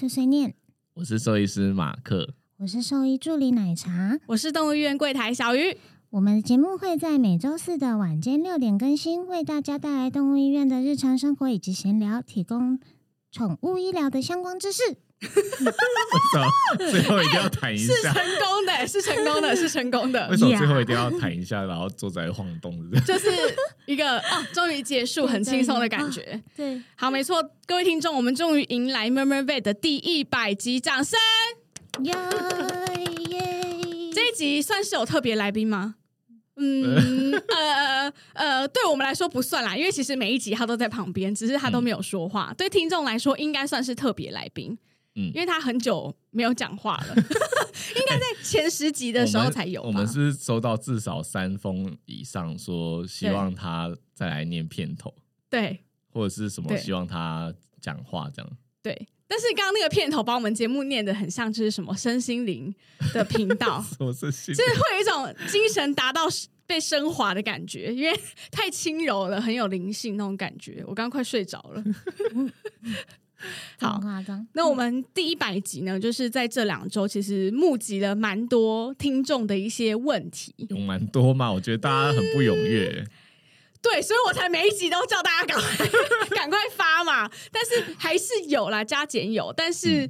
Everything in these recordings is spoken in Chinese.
碎碎念，我是兽医师马克，我是兽医助理奶茶。我是动物医院柜台小鱼。我们的节目会在每周四的晚间六点更新，为大家带来动物医院的日常生活以及闲聊，提供宠物医疗的相关知识。最后一定要弹一是下？成功的，是成功的，是成功的为，什么最后一定要弹一下，然后坐在晃动着？就是一个哦，终于结束，很轻松的感觉。对，好，没错，各位听众，我们终于迎来 Murmur Vet 的第一百集，掌声！耶耶！这一集算是有特别来宾吗？嗯呃呃，对我们来说不算啦，因为其实每一集他都在旁边，只是他都没有说话。对听众来说，应该算是特别来宾，嗯因为他很久没有讲话了，应该在前十集的时候才有吧我们是收到至少三封以上，说希望他再来念片头，对或者是什么希望他讲话这样。对。但是刚刚那个片头把我们节目念的很像，就是什么身心灵的频道，什么身心就是会有一种精神达到被升华的感觉，因为太轻柔了，很有灵性那种感觉。我刚刚快睡着了。好？那我们第一百集呢，就是在这两周，其实募集了蛮多听众的一些问题，有蛮多嘛，我觉得大家很不踊跃。对，所以我才每一集都叫大家赶快 赶快发嘛。但是还是有啦，加减有，但是。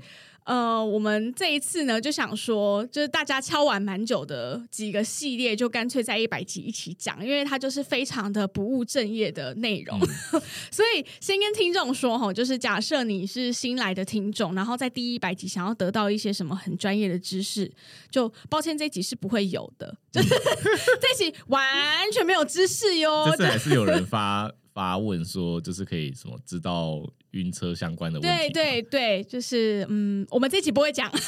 呃，我们这一次呢，就想说，就是大家敲完蛮久的几个系列，就干脆在一百集一起讲，因为它就是非常的不务正业的内容。所以先跟听众说哈，就是假设你是新来的听众，然后在第一百集想要得到一些什么很专业的知识，就抱歉这集是不会有的，就是这集完全没有知识哟。这次还是有人发发问说，就是可以什么知道晕车相关的问题吗。对对对，就是嗯，我们这集不会讲。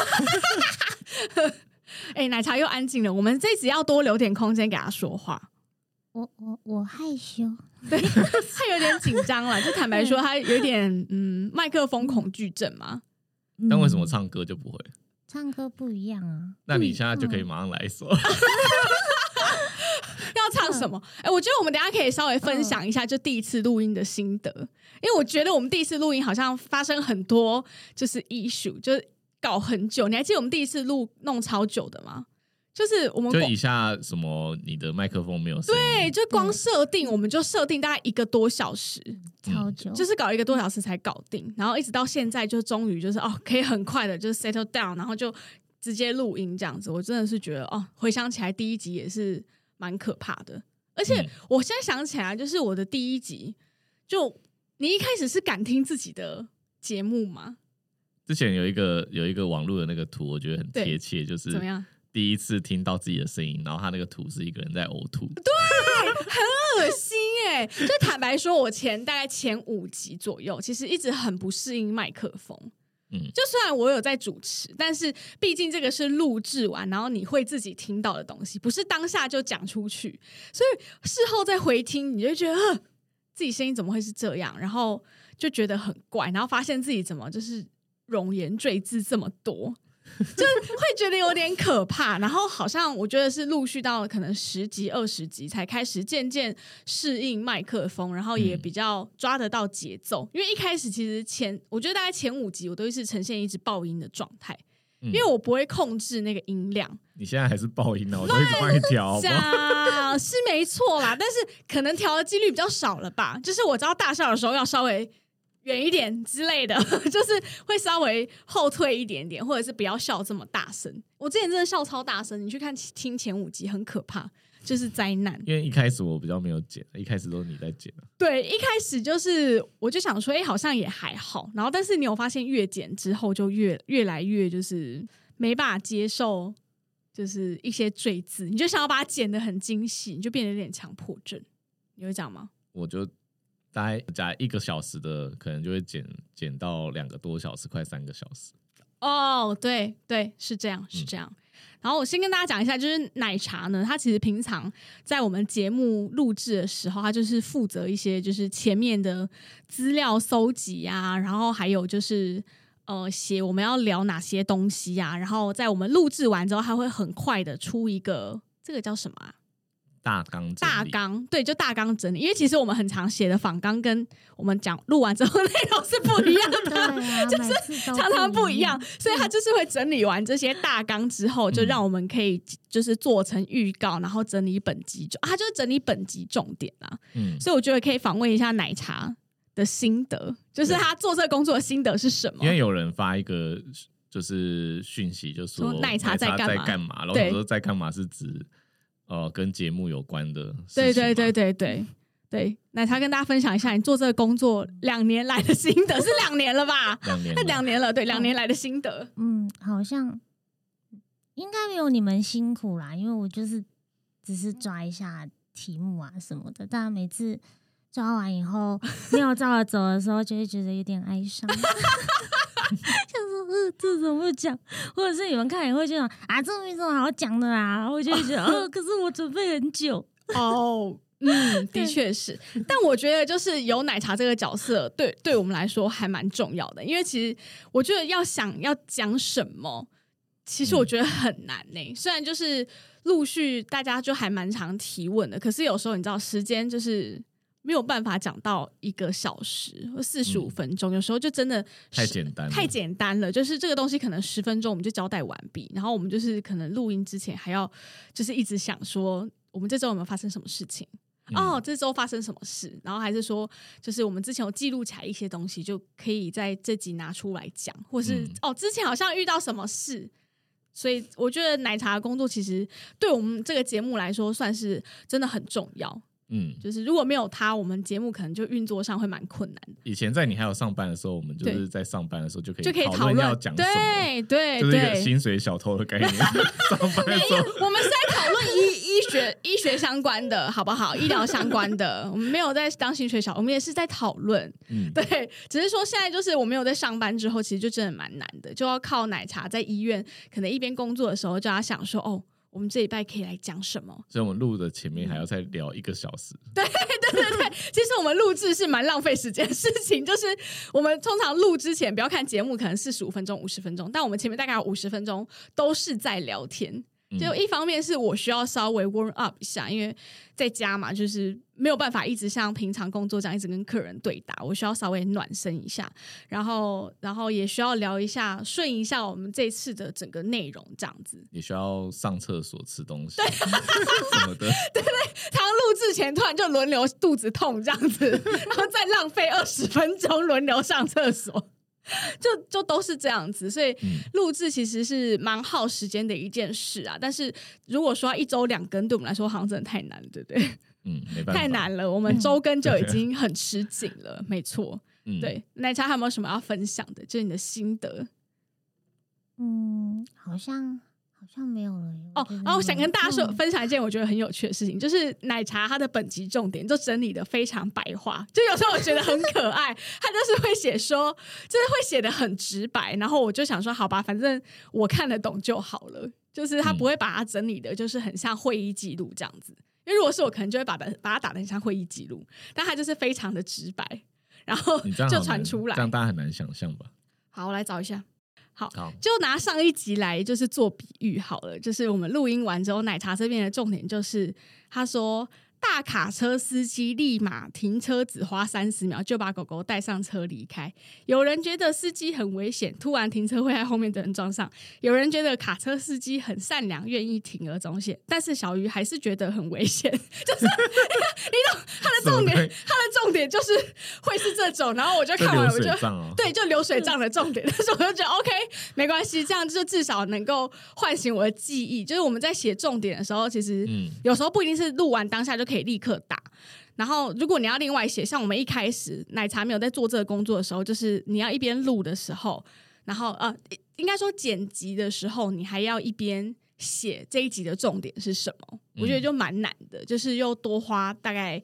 哎、奶茶又安静了，我们这集要多留点空间给他说话。我我我害羞。对 他有点紧张了，就坦白说，他有点嗯麦克风恐惧症嘛。但为什么嗯唱歌就不会？唱歌不一样啊？那你现在就可以马上来一首。什么？哎、我觉得我们等下可以稍微分享一下，就第一次录音的心得，因为我觉得我们第一次录音好像发生很多就是 issue，就是搞很久。你还记得我们第一次录弄超久的吗？就是我们光就以下什么，你的麦克风没有对，就光设定我们就设定大概一个多小时，超久，就是搞一个多小时才搞定，然后一直到现在就终于就是哦，可以很快的就是 settle down，然后就直接录音这样子。我真的是觉得哦，回想起来第一集也是蛮可怕的，而且嗯我现在想起来，就是我的第一集，就你一开始是敢听自己的节目吗？之前有一个有一个网络的那个图，我觉得很对贴切，就是怎么样？第一次听到自己的声音，然后他那个图是一个人在呕吐。对，很恶心哎、就坦白说，我前大概前五集左右，其实一直很不适应麦克风。嗯，就虽然我有在主持，但是毕竟这个是录制完，然后你会自己听到的东西，不是当下就讲出去，所以事后再回听，你就觉得，自己声音怎么会是这样？然后就觉得很怪，然后发现自己怎么就是容颜赘字这么多。就是会觉得有点可怕，然后好像我觉得是陆续到可能十集、二十集才开始渐渐适应麦克风，然后也嗯比较抓得到节奏。因为一开始其实前我觉得大概前五集我都是呈现一直爆音的状态，嗯因为我不会控制那个音量，你现在还是爆音呢，我都一直帮你调，是没错啦，但是可能调的几率比较少了吧。就是我知道大笑的时候要稍微远一点之类的，就是会稍微后退一点点，或者是不要笑这么大声。我之前真的笑超大声，你去看听前五集很可怕，就是灾难。因为一开始我比较没有剪，一开始都是你在剪啊对，一开始就是我就想说，哎、好像也还好。然后，但是你有发现越剪之后就越越来越就是没办法接受，就是一些赘字，你就想要把它剪得很精细，你就变得有点强迫症。你会讲吗？我就大概加一个小时的，可能就会减减到两个多小时，快三个小时。哦，对对，是这样，是这样。然后我先跟大家讲一下，就是奶茶呢，他其实平常在我们节目录制的时候，他就是负责一些就是前面的资料搜集啊，然后还有就是呃写我们要聊哪些东西啊，然后在我们录制完之后，他会很快的出一个这个叫什么啊？大纲整理大纲，对，就大纲整理。因为其实我们很常写的访纲跟我们讲录完之后内容是不一样的。啊，就是常常不一样样。，所以他就是会整理完这些大纲之后，就让我们可以就是做成预告，然后整理本集重，啊他就是整理本集重点啊。嗯，所以我觉得可以访问一下奶茶的心得，就是他做这个工作的心得是什么因？为有人发一个就是讯息，就说说奶茶在干嘛干嘛？然后对我说在干嘛是指呃跟节目有关的事情对对对对对对，奶茶跟大家分享一下你做这个工作两年来的心得，是两年了吧？两年了 两年了，对，两年来的心得。嗯，好像应该没有你们辛苦啦，因为我就是只是抓一下题目啊什么的，但每次抓完以后 没有照着走的时候，就会觉得有点哀伤。这怎么讲？或者是你们看也会这种啊，这没什么好讲的啊。我就觉得，呃，可是我准备很久。哦，嗯，的确是，但我觉得就是有奶茶这个角色，对对我们来说还蛮重要的，因为其实我觉得要想要讲什么，其实我觉得很难呢、虽然就是陆续大家就还蛮常提问的，可是有时候你知道时间就是。没有办法讲到一个小时或四十五嗯分钟，有时候就真的太是简单了太简单了。就是这个东西可能十分钟我们就交代完毕，然后我们就是可能录音之前还要就是一直想说，我们这周有没有发生什么事情？嗯哦，这周发生什么事？然后还是说，就是我们之前有记录起来一些东西，就可以在这集拿出来讲，或是、嗯哦，之前好像遇到什么事。所以我觉得奶茶的工作其实对我们这个节目来说，算是真的很重要。嗯，就是如果没有他，我们节目可能就运作上会蛮困难的，以前在你还有上班的时候，我们就是在上班的时候就可以就可以讨讨论要讲什么，对对就是一个对，薪水小偷的概念。上班的时候，我们是在讨论医医学医学相关的，好不好？医疗相关的，我们没有在当薪水小，我们也是在讨论。嗯，对，只是说现在就是我没有在上班之后，其实就真的蛮难的，就要靠奶茶在医院，可能一边工作的时候就要想说，哦，我们这一拜可以来讲什么？所以我们录的前面还要再聊一个小时。对对对对其实我们录制是蛮浪费时间的事情，就是我们通常录之前，不要看节目，可能四十五分钟、五十分钟，但我们前面大概有五十分钟都是在聊天。嗯就一方面是我需要稍微 warm up 一下，因为在家嘛，就是没有办法一直像平常工作这样一直跟客人对打，我需要稍微暖身一下，然后然后也需要聊一下，顺一下我们这次的整个内容，这样子。也需要上厕所吃东西什么的。常录制前突然就轮流肚子痛这样子，然后再浪费二十分钟轮流上厕所，就就都是这样子。所以嗯录制其实是蛮耗时间的一件事啊。但是如果说要一周两更，对我们来说好像真的太难了，对不对？嗯，没办法，太。难了，我们周更就已经很吃紧了，没错。嗯，对，奶茶还有没有什么要分享的？就是你的心得嗯，好像好像没有了耶。哦。然后我想跟大家说，嗯分享一件我觉得很有趣的事情，就是奶茶它的本集重点就整理的非常白话，就有时候我觉得很可爱，它就是会写说，就是会写的很直白，然后我就想说，好吧，反正我看得懂就好了，就是他不会把它整理的，就是很像会议记录这样子。因为如果是我，可能就会把它把它打的很像会议记录，但它就是非常的直白，然后就传出来这。样大家很难想象吧？好，我来找一下。好，好，就拿上一集来就是做比喻好了，就是我们录音完之后，奶茶这边的重点就是他说。大卡车司机立马停车，只花三十秒就把狗狗带上车离开。有人觉得司机很危险，突然停车会在后面的人撞上；有人觉得卡车司机很善良，愿意铤而走险。但是小鱼还是觉得很危险，就是你懂他的重点，他的重点就是会是这种。然后我就看完，我就哦。对，就流水账的重点。但是我就觉得 OK，没关系，这样就至少能够唤醒我的记忆。就是我们在写重点的时候，其实嗯有时候不一定是录完当下就可以可以立刻打。然后，如果你要另外写，像我们一开始奶茶没有在做这个工作的时候，就是你要一边录的时候，然后呃，应该说剪辑的时候，你还要一边写这一集的重点是什么。我觉得就蛮难的，就是又多花大概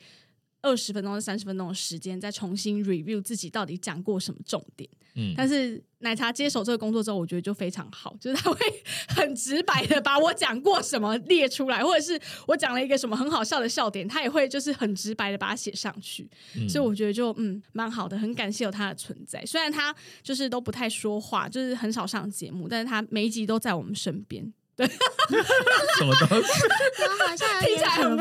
二十分钟到三十分钟的时间，再重新 review 自己到底讲过什么重点。嗯，但是奶茶接手这个工作之后，我觉得就非常好，就是他会 很直白的把我讲过什么列出来，或者是我讲了一个什么很好笑的笑点，他也会就是很直白的把它写上去。嗯所以我觉得就嗯蛮好的，很感谢有他的存在。虽然他就是都不太说话，就是很少上节目，但是他每一集都在我们身边什么东西？然后好像有听起。来很温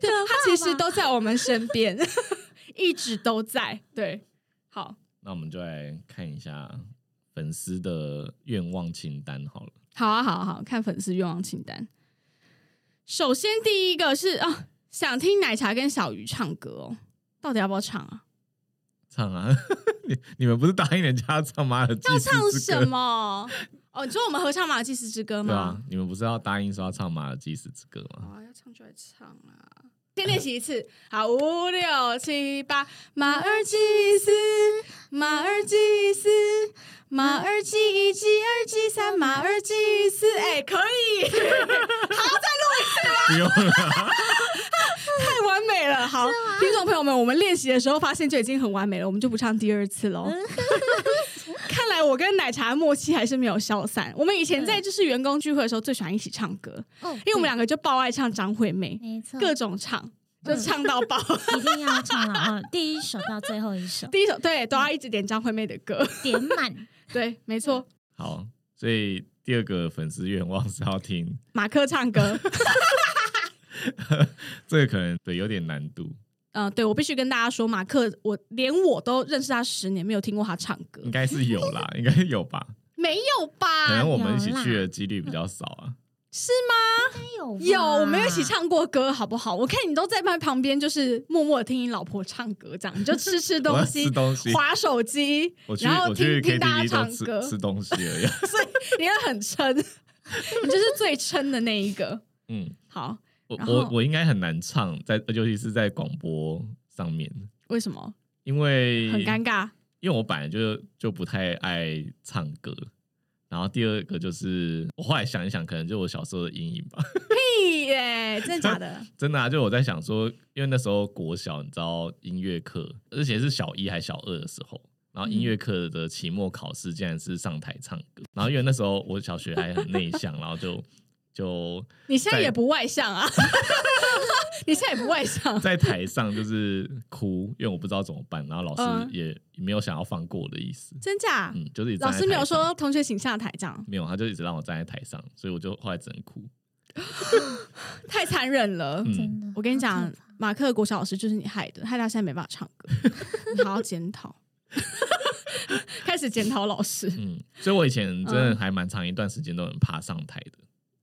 对，他其实都在我们身边，一直都在。对，好，那我们就来看一下粉丝的愿望清单好了。好啊，好啊，好，看粉丝愿望清单。首先第一个是啊，想听奶茶跟小鱼唱歌哦，到底要不要唱啊？唱啊！你 你们不是答应人家要唱吗要唱什歌？么？哦，你说我们合唱马尔济斯之歌吗对啊？，你们不是要答应说要唱马尔济斯之歌吗？好啊，要唱就来唱啊！先练习一次，好，五六七八，马尔济斯，马尔济斯，马尔济一、济二、济三，马尔济斯，哎，可以，不用了，太完美了。好，听众朋友们，我们练习的时候发现就已经很完美了，我们就不唱第二次喽。我跟奶茶的默契还是没有消散。我们以前在就是员工聚会的时候，最喜欢一起唱歌，哦，因为我们两个就爆爱唱张惠妹，没错，各种唱，就唱到爆。一定要唱了哦，第一首到最后一首，第一首对都要一直点张惠妹的歌，点满。对，没错，好，所以第二个粉丝愿望是要听，马克唱歌。这个可能对有点难度，嗯、对我必须跟大家说，马克，我连我都认识他十年，没有听过他唱歌应，该是有啦，应该有吧？没有吧？可能我们一起去的几率比较少啊。是吗？有有，我们有一起。唱过歌，好不好？我看你都在旁边，就是默默的听你老婆唱歌，这样你就吃吃东西 吃，东西，划手机，然后我去听听大家唱歌，吃东西而已啊。所以你会很撑，你就是最撑的那一个。嗯，好，我我我应该很难唱，在尤其是在广播上面，为什么？因为很尴尬。因为我本来就就不太爱唱歌。然后第二个就是，我后来想一想，可能就我小时候的阴影吧。屁耶，真的假的？真的啊，就我在想说，因为那时候国小，你知道音乐课，而且是小一还小二的时候，然后音乐课的期末考试竟然是上台唱歌，然后因为那时候我小学还很内向，然后就就你现在在也不外向啊？你现在也不外向？在台上就是哭，因为我不知道怎么办，然后老师嗯也没有想要放过我的意思，真假？嗯，就是老师没有说同学请下台这样，没有，他就一直让我站在台上，所以我就后来只能哭。太残忍了。嗯真的，我跟你讲马克国小老师就是你害的，害他现在没办法唱歌，你好好检讨。开始检讨老师嗯，所以我以前真的还蛮长一段时间都很怕上台的，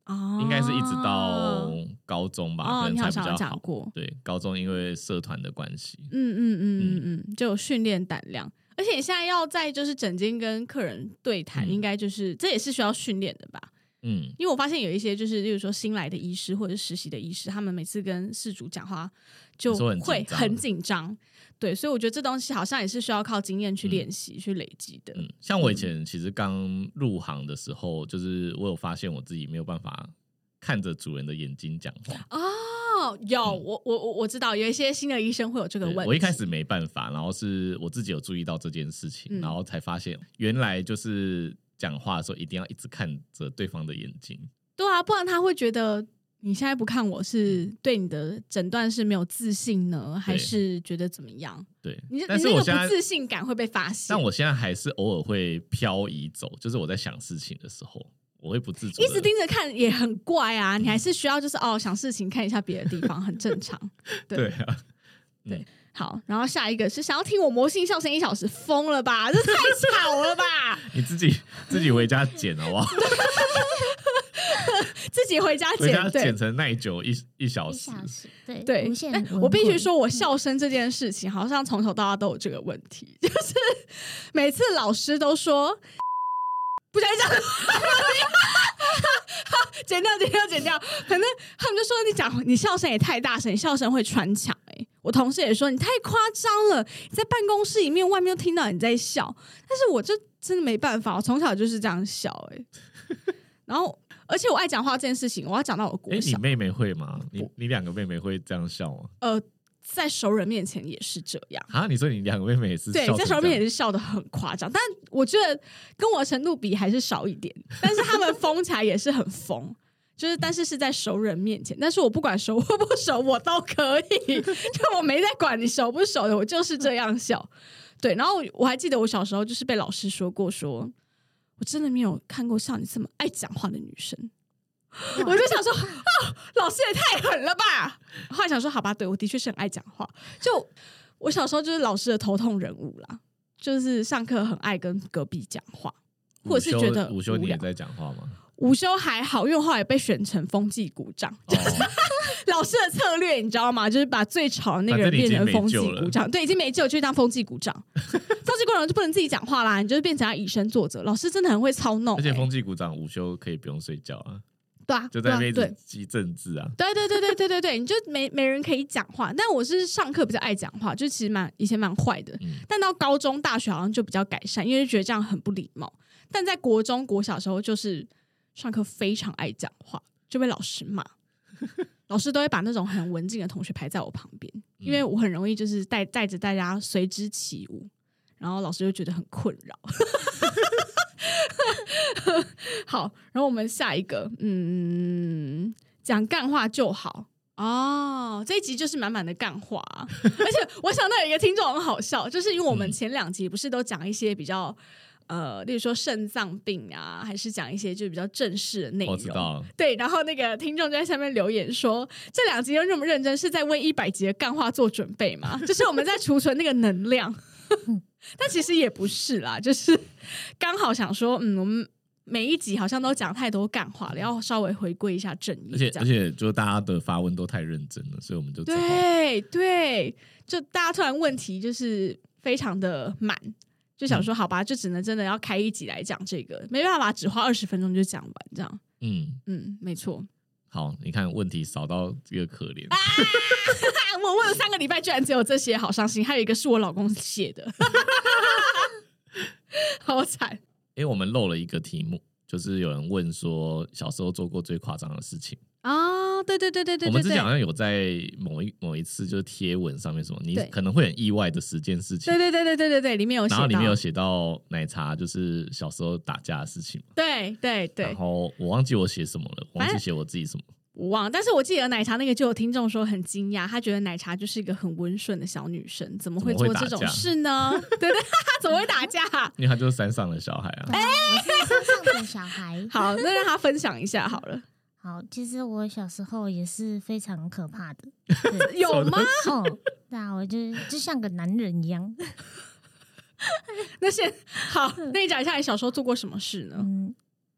哦应该是一直到高中吧，哦，可能你好像有才比较好。对，高中因为社团的关系，嗯嗯嗯嗯嗯，就有训练胆量。而且你现在要在就是整间跟客人对谈，嗯应该就是这也是需要训练的吧？嗯，因为我发现有一些就是，例如说新来的医师或者是实习的医师，他们每次跟事主讲话就会很紧张。对，所以我觉得这东西好像也是需要靠经验去嗯练习、去累积的。嗯，像我以前其实刚入行的时候，就是我有发现我自己没有办法看着主人的眼睛讲话。哦，有我我我我知道有一些新的医生会有这个问题。我一开始没办法，然后是我自己有注意到这件事情，嗯然后才发现原来就是讲话的时候一定要一直看着对方的眼睛。对啊，不然他会觉得你现在不看我是对你的诊断是没有自信呢，还是觉得怎么样？对你，但是我现在不自信感会被发现。但我现在还是偶尔会漂移走，就是我在想事情的时候，我会不自主一直盯着看也很怪啊，你还是需要就是哦想事情看一下别的地方，很正常。对对啊，好，然后下一个是想要听我魔性笑声一小时，疯了吧？这太吵了吧！你自己自己回家剪好不好？自己回家回家剪，对剪成耐久一一小时，小时，对对我必须说，我笑声这件事情，好像从头到大都有这个问题，就是每次老师都说 不想讲，剪掉，剪掉，剪掉。反正他们就说你讲，你笑声也太大声，你笑声会穿墙。哎，我同事也说你太夸张了，你在办公室里面，外面都听到你在笑，但是我就真的没办法，我从小就是这样笑。哎，然后而且我爱讲话这件事情，我要讲到我哎、国小。你妹妹会吗？你你两个妹妹会这样笑吗？呃，在熟人面前也是这样。啊，你说你两个妹妹也是对，在熟人面前也是笑的很夸张，但我觉得跟我程度比还是少一点。但是他们疯起来也是很疯，就是但是是在熟人面前，但是我不管熟 或不熟，我都可以，就我没在管你熟不熟的，我就是这样笑。对，然后我还记得我小时候就是被老师说过说。我真的没有看过像你这么爱讲话的女生。我就想说，哦，老师也太狠了吧！后来想说，好吧，对我的确是很爱讲话。就我小时候就是老师的头痛人物啦，就是上课很爱跟隔壁讲话，或者是觉得午休你也在讲话吗？午休还好，因为后来被选成风纪鼓掌。哦，老师的策略你知道吗？就是把最吵的那个人变成风纪没救了鼓掌，对，已经没救，就当风纪鼓掌。风纪鼓掌就不能自己讲话啦，你就是变成要以身作则。老师真的很会操弄、而且欸风纪鼓掌午休可以不用睡觉啊，对啊，就在那边一对啊直记政治啊。对对对对对对对，你就没没人可以讲话。但我是上课比较爱讲话，就其实蛮以前蛮坏的，嗯，但到高中、大学好像就比较改善，因为就觉得这样很不礼貌。但在国中、国小的时候，就是上课非常爱讲话，就被老师骂。老师都会把那种很文静的同学排在我旁边，因为我很容易就是带带着大家随之起舞，然后老师就觉得很困扰。好，然后我们下一个，嗯，讲干话就好。哦，这一集就是满满的干话啊、而且我想到有一个听众很好笑，就是因为我们嗯前两集不是都讲一些比较呃，例如说肾脏病啊，还是讲一些就比较正式的内容。我知道，对，然后那个听众就在下面留言说，这两集又那么认真，是在为一百集的干话做准备吗？就是我们在储存那个能量，但其实也不是啦，就是刚好想说，嗯，我们每一集好像都讲太多干话了，要稍微回归一下正义，而且而且就大家的发问都太认真了，所以我们就对对，就大家突然问题就是非常的满，就想说好吧，就只能真的要开一集来讲这个，没办法，只花二十分钟就讲完这样。嗯，嗯，没错。好，你看问题少到这个可怜，啊我问了三个礼拜，居然只有这些，好伤心。还有一个是我老公写的，好惨。因为我们漏了一个题目，就是有人问说小时候做过最夸张的事情。啊！对对对对对对我们之前好，像有在某一某一次就是贴文上面什么，你可能会很意外的十件事情对，对对对对对对，里面有写到，然后里面有写到奶茶就是小时候打架的事情嘛。对对对然，后我忘记我写什么了，忘记写我自己什么。我忘了，但是我记得奶茶那个就有听众说很惊讶，他觉得奶茶就是一个很温顺的小女生，怎么会做这种事呢？对 对，怎么会打架？因为他就是山上的小孩啊。对啊我是山上的小孩。好，那让他分享一下好了，好，其实我小时候也是非常可怕的。有吗？哦，对啊，我就就像个男人一样。那先好，那你讲一下你小时候做过什么事呢？嗯，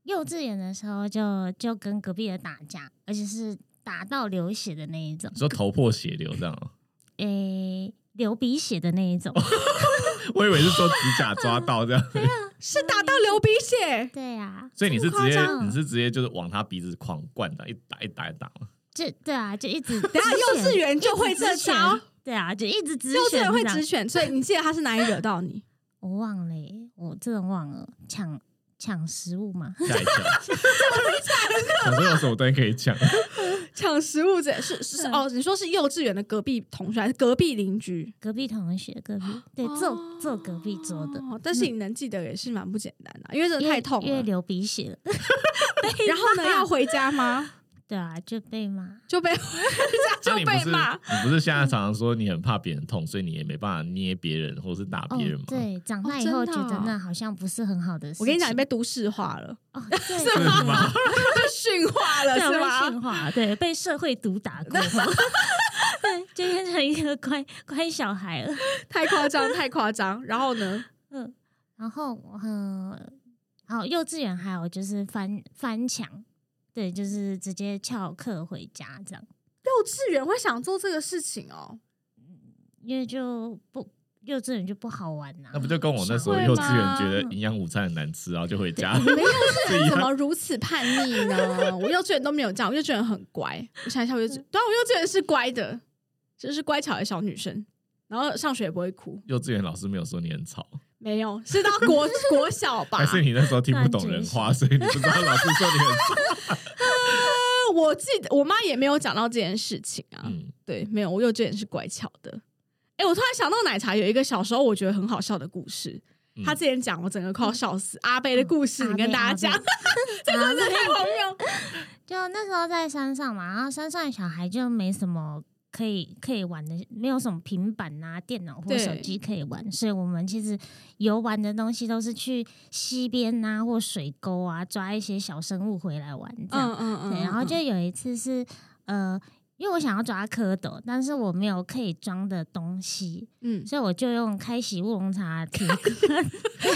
幼稚园的时候就就跟隔壁的打架，而且是打到流血的那一种你，说头破血流这样哦、诶、流鼻血的那一种。我以为是说指甲抓到这样 是打到流鼻血，对啊，所以你是直接这么夸张你是直接就是往他鼻子狂灌的，一打一打一打嘛。就对啊，就一直。等下幼稚园就会这招，对啊，就一直直幼稚园会这样直选，所以你记得他是哪里惹到你？我忘了耶，我真的忘了抢抢食物嘛。吓一跳，想说有什么东西可以抢？抢食物这是是是哦，你说是幼稚园的隔壁同学还是隔壁邻居？隔壁同学，隔壁对坐坐隔壁桌的，哦但是你能记得也是蛮不简单的，因为真的太痛了。因为流鼻血了。然后呢，要回家吗？对啊，就被骂。就被 就那你不是被骂。你不是现在常常说你很怕别人痛，所以你也没办法捏别人或是打哦别人吗？，对，长大哦以后觉得那好像不是很好的事情。我跟你讲，你被都市化了，哦，对，是吗？被驯化了是吗？驯化，对，被社会毒打过后，对，就变成一个乖乖小孩了。太夸张，太夸张。然后呢？嗯，然后嗯，好，幼稚园还有就是翻翻墙，对，就是直接翘课回家这样，幼稚园会想做这个事情哦？因为就不幼稚园就不好玩呐、那不就跟我那时候幼稚园吗觉得营养午餐很难吃，然后就回家你们幼稚园是一样怎么如此叛逆呢？我幼稚园都没有这样，我幼稚园很乖。我想一下，我幼稚对啊，我幼稚园是乖的，就是乖巧的小女生，然后上学也不会哭。幼稚园老师没有说你很吵，没有，是到国 国小吧？还是你那时候听不懂人话，所以你不知道老师说你很吵？呃 我记得我妈也没有讲到这件事情啊。嗯，对，没有，我幼稚园是乖巧的。哎、我突然想到奶茶有一个小时候我觉得很好笑的故事，嗯他之前讲我整个快要笑死。阿贝的故事，你跟大家讲，这个太荒谬。就那时候在山上嘛，然后山上的小孩就没什么可以可以玩的，没有什么平板啊、电脑或手机可以玩，所以我们其实游玩的东西都是去溪边啊或水沟啊抓一些小生物回来玩这样。嗯嗯对，然后就有一次是呃，因为我想要抓蝌蚪，但是我没有可以装的东西，嗯，所以我就用开喜乌龙茶铁罐，记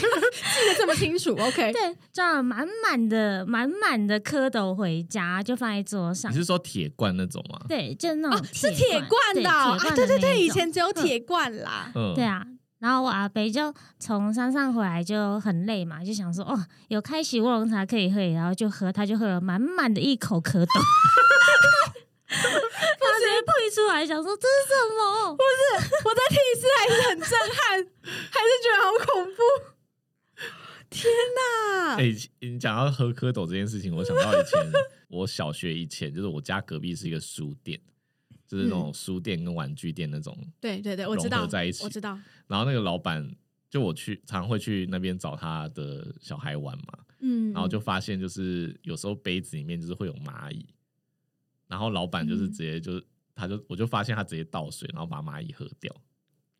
得这么清楚，OK，对，装了满满的满满的蝌蚪回家，就放在桌上你。是说铁罐那种吗？对，就是那种哦，是铁罐的哦，铁罐啊对对对，以前只有铁罐啦。嗯，对啊。然后我阿北就从山上回来就很累嘛，就想说哦，有开喜乌龙茶可以喝，然后就喝，他就喝了满满的一口蝌蚪，他 直接退出来，想说这是什么？不是我在听一次还是很震撼，还是觉得好恐怖。天哪！哎、你讲到喝蝌蚪这件事情，我想到以前我小学以前，就是我家隔壁是一个书店，就是那种书店跟玩具店那种。对对对，我知融道，在一起我知道。然后那个老板就我去常会去那边找他的小孩玩嘛，嗯，然后就发现就是有时候杯子里面就是会有蚂蚁，然后老板就是嗯直接就是、他就我就发现他直接倒水，然后把蚂蚁喝掉。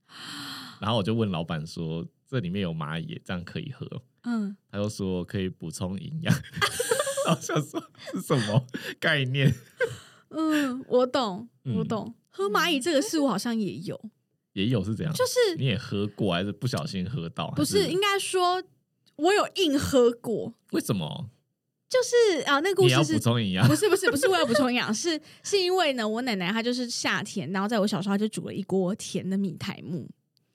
然后我就问老板说：“这里面有蚂蚁，这样可以喝哦？”嗯，他就说可以补充营养，然后想说是什么概念？嗯，我懂，嗯我懂。喝蚂蚁这个事，我好像也有，也有是这样，就是你也喝过，还是不小心喝到？不是还应该说，我有硬喝过，为什么就是啊，那个故事是。补充营养不？是不是不是为了补充营养，是是因为呢，我奶奶她就是夏天，然后在我小时候她就煮了一锅甜的米苔木，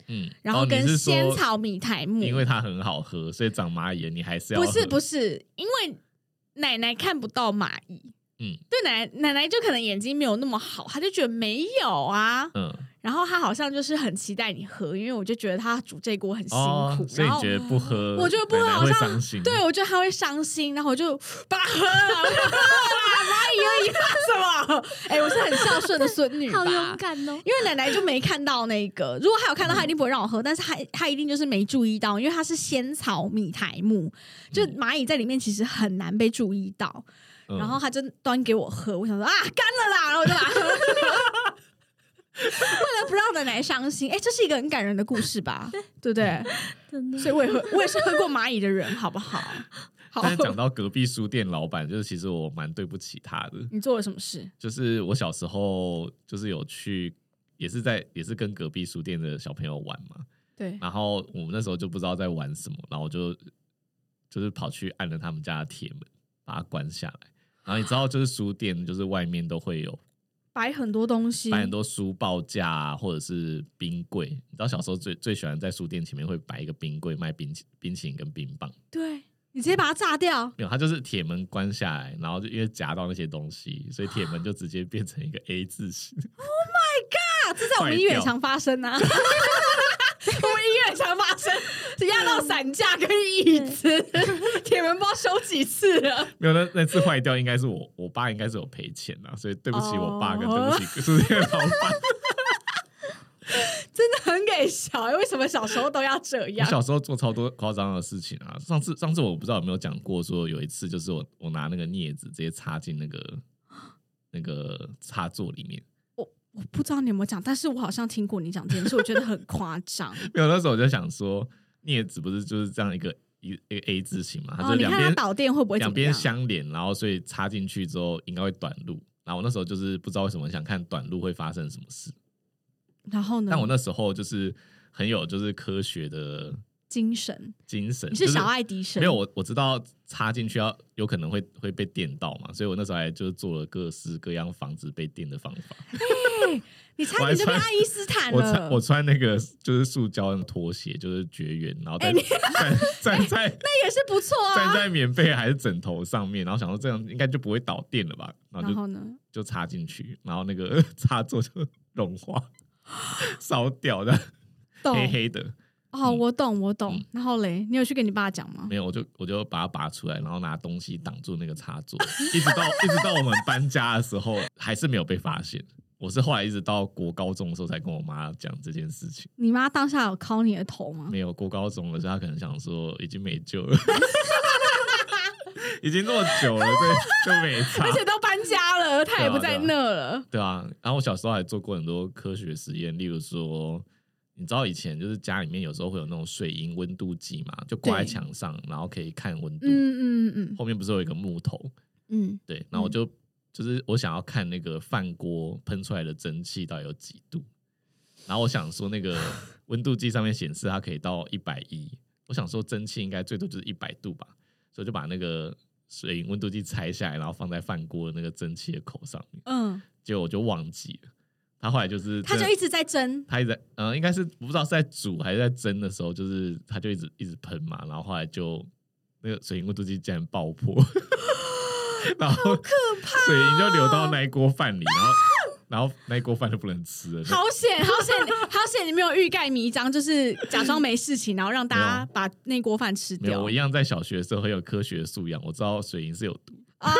嗯，然后跟仙草米苔木，因为它很好喝，所以长蚂蚁你还是要不是不是，是，因为奶奶看不到蚂蚁，嗯对奶奶奶奶就可能眼睛没有那么好，她就觉得没有啊，嗯然后他好像就是很期待你喝，因为我就觉得他煮这锅很辛苦，哦，所以然后你觉得不喝，我觉得不喝好像伤心，对，我觉得他会伤心，然后我就把它喝了，蚂蚁而已，什么？哎、我是很孝顺的孙女，好勇敢哦！因为奶奶就没看到那个，如果她有看到，她一定不会让我喝。但是她她一定就是没注意到，因为它是仙草米苔木，就蚂蚁在里面其实很难被注意到。嗯然后他就端给我喝，我想说啊干了啦，然后我就把它喝了。为了不让奶奶伤心，哎、这是一个很感人的故事吧？对不对？真的所以我也喝，我也是喝过蚂蚁的人，好不好？好但，是讲到隔壁书店老板，就是其实我蛮对不起他的，你做了什么事？就是我小时候就是有去，也是在也是跟隔壁书店的小朋友玩嘛，对，然后我们那时候就不知道在玩什么，然后我就就是跑去按了他们家的铁门，把它关下来。然后你知道，就是书店，就是外面都会有摆很多东西，摆很多书报架啊，或者是冰柜。你知道小时候最最喜欢在书店前面会摆一个冰柜卖冰淇冰淇淋跟冰棒，对你直接把它炸掉。没有，它就是铁门关下来，然后就因为夹到那些东西，所以铁门就直接变成一个 A 字形。Oh my god！，这在我们医院常发生啊。我们医院也常发生，压到散架跟椅子，铁门不知道修几次了。没有，那那次坏掉应该是我我爸应该是有赔钱啊，所以对不起我爸跟对不起书店老板。真的很给小、欸，为什么小时候都要这我样？小时候做超多夸张的事情啊！上次上次我不知道有没有讲过，说有一次就是我我拿那个镊子直接插进那个那个插座里面，我我不知道你有没有讲，但是我好像听过你讲这件事，我觉得很夸张。没有那时候我就想说，镊子不是就是这样一个一一个 A 字形嘛，它就两边、导电会不会两边？相连，然后所以插进去之后应该会短路。然后我那时候就是不知道为什么想看短路会发生什么事，然后呢？但我那时候就是很有就是科学的精神，精神，你是小爱迪生，没有，我我知道插进去要有可能会会被电到嘛，所以我那时候还就是做了各式各样防止被电的方法。你差点就变我还穿爱因斯坦我穿了。我穿那个就是塑胶的拖鞋，就是绝缘，然后再哎你站站在那也是不错啊。站在棉被还是枕头上面，然后想说这样应该就不会导电了吧，然后就？就插进去，然后那个 插座就融化 烧掉的，黑黑的。哦，嗯我懂，我懂嗯。然后嘞，你有去跟你爸讲吗？没有，我就我就把它拔出来，然后拿东西挡住那个插座，一直到一直到我们搬家的时候，还是没有被发现。我是后来一直到国高中的时候才跟我妈讲这件事情。你妈当下有敲你的头吗？没有国高中的时候她可能想说已经没救了。已经那么久了，对，就没差而。且都搬家了，她也不在那了。对啊，然后我小时候还做过很多科学实验，例如说，你知道以前就是家里面有时候会有那种水银温度计嘛，就挂在墙上，然后可以看温度。嗯嗯嗯后面不是有一个木头？嗯，对，然后我就、就是我想要看那个饭锅喷出来的蒸汽到底有几度，然后我想说那个 温度计上面显示它可以到一百一，我想说蒸汽应该最多就是一百度吧，所以就把那个水银温度计拆下来，然后放在饭锅的那个蒸汽的口上面，嗯，结果我就忘记了，他后来就是他就一直在蒸。他一直在呃，应该是不知道是在煮还是在蒸的时候，就是他就一直一直喷嘛，然后后来就那个水银温度计竟然爆破，然后水银就流到那一锅饭里，然后然后那一锅饭就不能吃了。好险，好险，好险！你没有欲盖弥彰，就是假装没事情，然后让大家把那锅饭吃掉我一样在小学的时候很有科学素养，我知道水银是有毒，啊！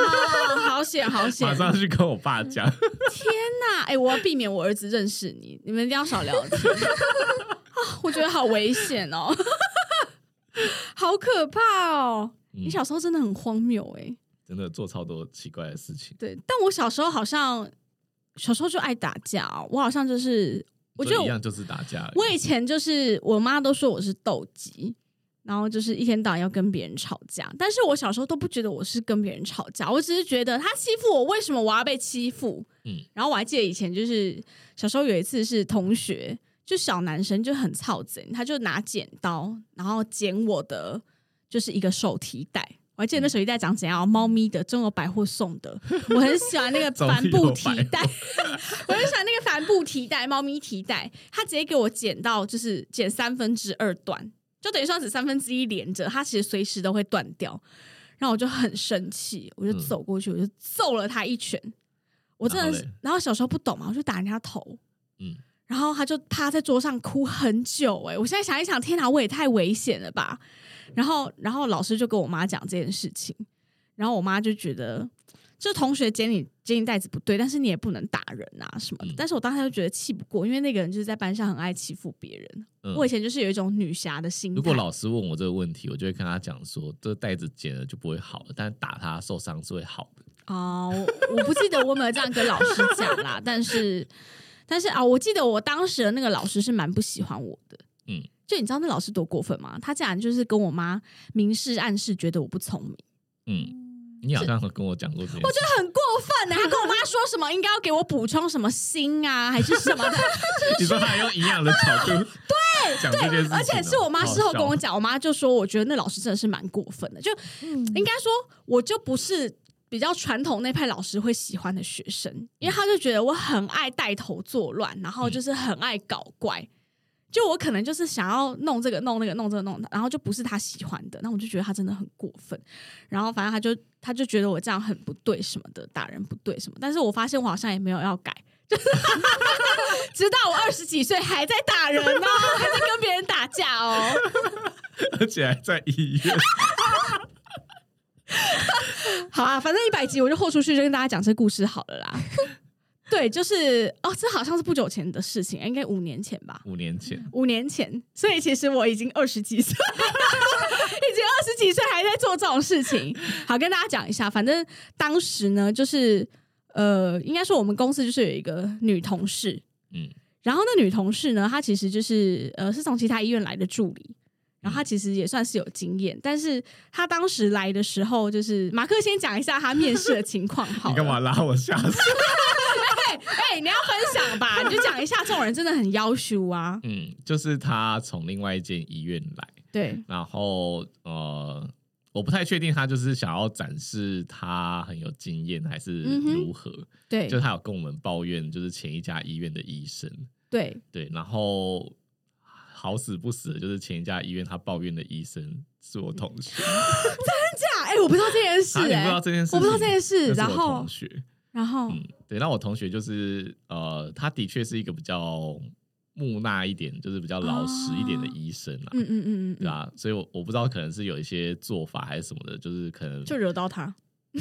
好险，好险！马上去跟我爸讲。天哪哎、我要避免我儿子认识你，你们一定要少聊天啊！我觉得好危险哦，好可怕哦！嗯你小时候真的很荒谬哎、真的做超多奇怪的事情，对，但我小时候好像小时候就爱打架哦、我好像就是我觉得我所以一样就是打架。我以前就是我妈都说我是斗鸡，然后就是一天到晚要跟别人吵架，但是我小时候都不觉得我是跟别人吵架，我只是觉得他欺负我，为什么我要被欺负？嗯然后我还记得以前就是小时候有一次是同学，就小男生就很操贼，他就拿剪刀然后剪我的就是一个手提袋。我还记得那手提袋长怎样，猫咪的，中国百货送的。我很喜欢那个帆布提袋，我很喜欢那个帆布提袋，猫咪提袋。他直接给我剪到，就是剪三分之二段，就等于说只三分之一连着，它其实随时都会断掉。然后我就很生气，我就嗯走过去，我就揍了他一拳。我真的是然后，然后小时候不懂嘛，我就打人家头，嗯，然后他就趴在桌上哭很久、欸。哎，我现在想一想，天哪，我也太危险了吧！然后，然后老师就跟我妈讲这件事情，然后我妈就觉得，就同学捡你捡你袋子不对，但是你也不能打人啊什么的。嗯但是我当时就觉得气不过，因为那个人就是在班上很爱欺负别人。嗯我以前就是有一种女侠的心态。如果老师问我这个问题，我就会跟他讲说，这个袋子捡了就不会好了，但是打他受伤是会好的。哦，我我不记得我有没有这样跟老师讲啦，但是但是啊，我记得我当时的那个老师是蛮不喜欢我的，嗯，就你知道那老师多过分吗？他竟然就是跟我妈明示暗示，觉得我不聪明，嗯，你好像有跟我讲过这件事，我觉得很过分呢、他跟我妈说什么应该要给我补充什么锌啊，还是什么的，你说他还用营养的角度对讲这件事情哦，而且是我妈事后跟我好讲，我妈就说我觉得那老师真的是蛮过分的，就嗯应该说我就不是。比较传统那派老师会喜欢的学生，因为他就觉得我很爱带头作乱，然后就是很爱搞怪。就我可能就是想要弄这个弄那个弄这个弄，然后就不是他喜欢的，那我就觉得他真的很过分。然后反正他就他就觉得我这样很不对什么的，打人不对什么。但是我发现我好像也没有要改，就是 直到我二十几岁还在打人哦，还在跟别人打架哦。而且还在医院。好啊，反正一百集我就豁出去，就跟大家讲这故事好了啦。对，就是哦，这好像是不久前的事情，应该五年前吧。五年前，五年前，所以其实我已经二十几岁，已经二十几岁还在做这种事情。好，跟大家讲一下，反正当时呢，就是呃，应该说我们公司就是有一个女同事，嗯然后那女同事呢，她其实就是呃是从其他医院来的助理，然后她其实也算是有经验，但是他当时来的时候，就是马克先讲一下他面试的情况 好。你干嘛拉我下水？哎、你要分享吧，你就讲一下，这种人真的很妖羞啊。嗯，就是他从另外一间医院来，对，然后呃，我不太确定他就是想要展示他很有经验还是如何。对，就他有跟我们抱怨，就是前一家医院的医生，对，对，然后好死不死的，就是前一家医院他抱怨的医生是我同学，真假哎、我不知道这件事、啊，你哎、不知道这件事，我不知道这件事然后同学，然后、嗯，对，那我同学就是呃，他的确是一个比较木讷一点，就是比较老实一点的医生嗯嗯嗯嗯，对啊，所以我我不知道可能是有一些做法还是什么的，就是可能就惹到他。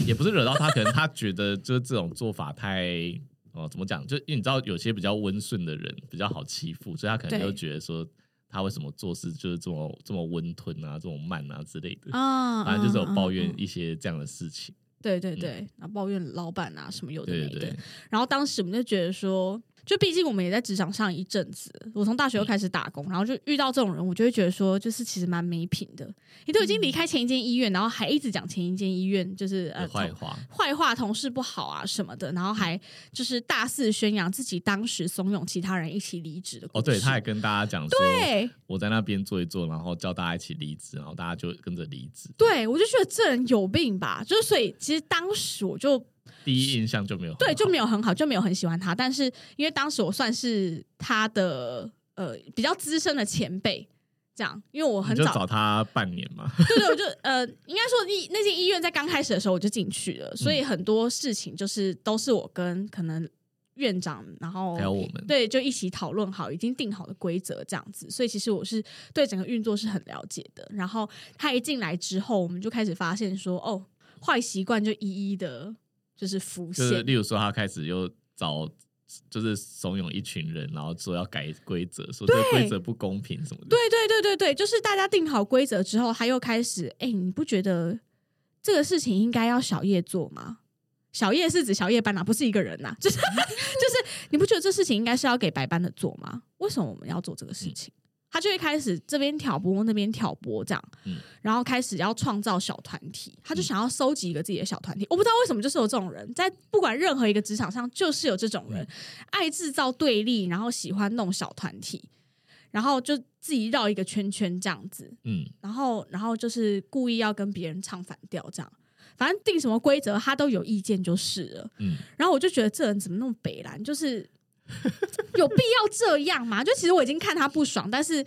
也不是惹到他，可能他觉得就是这种做法太哦、怎么讲？就因为你知道有些比较温顺的人比较好欺负，所以他可能就觉得说他为什么做事就是这么这么温吞啊，这么慢啊之类的。啊，反正就是有抱怨一些这样的事情。对对对，然后抱怨老板啊什么有的没的。对对对，然后当时我们就觉得说，就毕竟我们也在职场上一阵子，我从大学又开始打工，然后就遇到这种人，我就会觉得说，就是其实蛮没品的。你都已经离开前一间医院，然后还一直讲前一间医院就是呃坏话，坏话、同事不好啊什么的，然后还就是大肆宣扬自己当时怂恿其他人一起离职的哦，对，他还跟大家讲。说，对我在那边做一做，然后叫大家一起离职，然后大家就跟着离职。对，我就觉得这人有病吧，就是所以其实当时我就第一印象就没有对，就没有有很好，就没有很喜欢他。但是因为当时我算是他的呃比较资深的前辈，这样，因为我很你就早，找他半年嘛。对对，我就呃，应该说医那间医院在刚开始的时候我就进去了，所嗯以很多事情就是都是我跟可能院长，然后还有我们，对，就一起讨论好已经定好的规则这样子，所以其实我是对整个运作是很了解的。然后他一进来之后，我们就开始发现说，哦，坏习惯就一一的，就是浮现。就是例如说他开始又找，就是怂恿一群人，然后说要改规则，说这个规则不公平什么的。对对对对对，就是大家定好规则之后，他又开始，哎，你不觉得这个事情应该要小叶做吗？小叶是指小叶班呐、不是一个人呐、就是 就是，你不觉得这事情应该是要给白班的做吗？为什么我们要做这个事情？他就会开始这边挑拨那边挑拨这样，嗯。然后开始要创造小团体，他就想要收集一个自己的小团体。我不知道为什么就是有这种人，在不管任何一个职场上，就是有这种人，爱制造对立，然后喜欢弄小团体，然后就自己绕一个圈圈这样子，嗯，然后然后就是故意要跟别人唱反调这样。反正定什么规则，他都有意见就是了。嗯，然后我就觉得这人怎么那么北蓝，就是 有必要这样吗？就其实我已经看他不爽，但是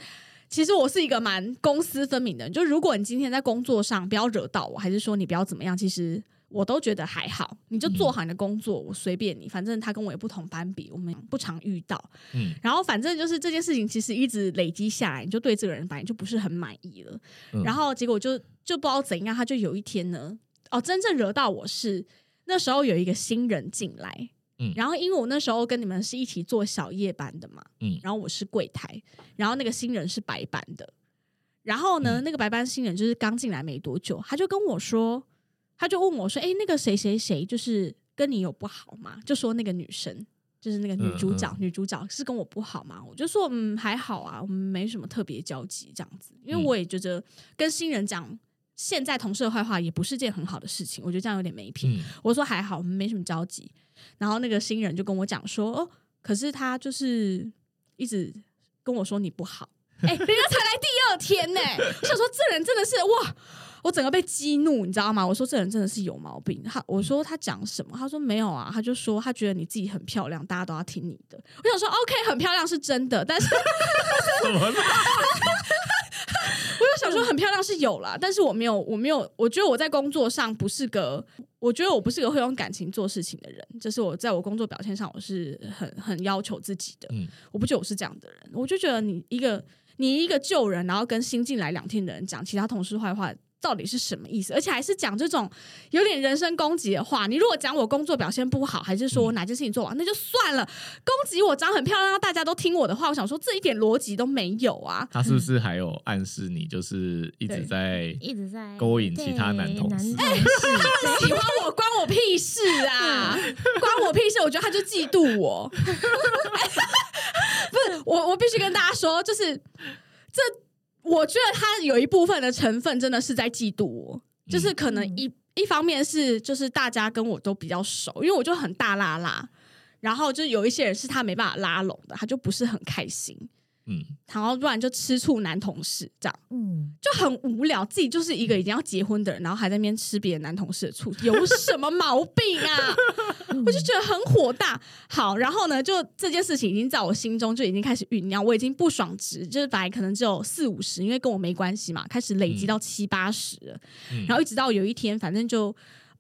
其实我是一个蛮公私分明的人。就如果你今天在工作上不要惹到我，还是说你不要怎么样，其实我都觉得还好。你就做好你的工作，我随便你，反正他跟我也不同班比，我们不常遇到。嗯然后反正就是这件事情，其实一直累积下来，你就对这个人本来就不是很满意了。嗯然后结果就就不知道怎样，他就有一天呢，哦，真正惹到我是那时候有一个新人进来，嗯然后因为我那时候跟你们是一起做小夜班的嘛，嗯然后我是柜台，然后那个新人是白班的，然后呢，嗯那个白班新人就是刚进来没多久，他就跟我说，他就问我说，哎，那个谁谁谁就是跟你有不好吗？就说那个女生。就是那个女主角，嗯女主角是跟我不好吗？我就说嗯还好啊，我们没什么特别交集这样子，因为嗯我也觉得跟新人讲现在同事的坏话也不是件很好的事情，我觉得这样有点没品。嗯我说还好，我们没什么交集。然后那个新人就跟我讲说，哦，可是他就是一直跟我说你不好。哎、人家才来第二天呢、我想说这人真的是哇，我整个被激怒，你知道吗？我说这人真的是有毛病。他我说他讲什么？他说没有啊，他就说他觉得你自己很漂亮，大家都要听你的。我想说 OK，很漂亮是真的，但是怎么 了？我有想说很漂亮是有啦，但是我没有，我没有，我觉得我在工作上不是个，我觉得我不是个会用感情做事情的人，就是我在我工作表现上我是很很要求自己的，嗯我不觉得我是这样的人，我就觉得你一个你一个旧人，然后跟新进来两天的人讲其他同事坏话。到底是什么意思？而且还是讲这种有点人身攻击的话。你如果讲我工作表现不好，还是说我哪件事情做完，那就算了。攻击我长很漂亮，让大家都听我的话，我想说这一点逻辑都没有啊。他是不是还有暗示你，就是一直在一直在勾引其他男同事对男同事喜欢我关我屁事啊！关我屁事！我觉得他就嫉妒我。不是我，我必须跟大家说，就是这，我觉得他有一部分的成分真的是在嫉妒我，就是可能一、一方面是就是大家跟我都比较熟，因为我就很大拉拉，然后就有一些人是他没办法拉拢的，他就不是很开心，嗯然后不然就吃醋男同事这样。嗯，就很无聊，自己就是一个已经要结婚的人，然后还在那边吃别的男同事的醋，有什么毛病啊？我就觉得很火大。好，然后呢，就这件事情已经在我心中就已经开始酝酿，我已经不爽值，就是本来可能只有四五十，因为跟我没关系嘛，开始累积到七八十了。嗯然后一直到有一天，反正就